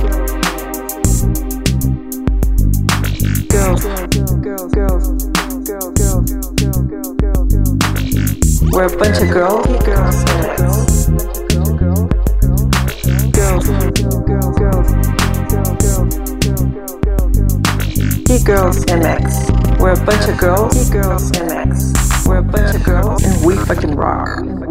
Speaker 5: MX. We're a bunch of girls. Girls. Girls. Geek Girls MX. We're a bunch of girls. Geek Girls MX. We're a bunch of girls, and we fucking rock. And we fucking rock.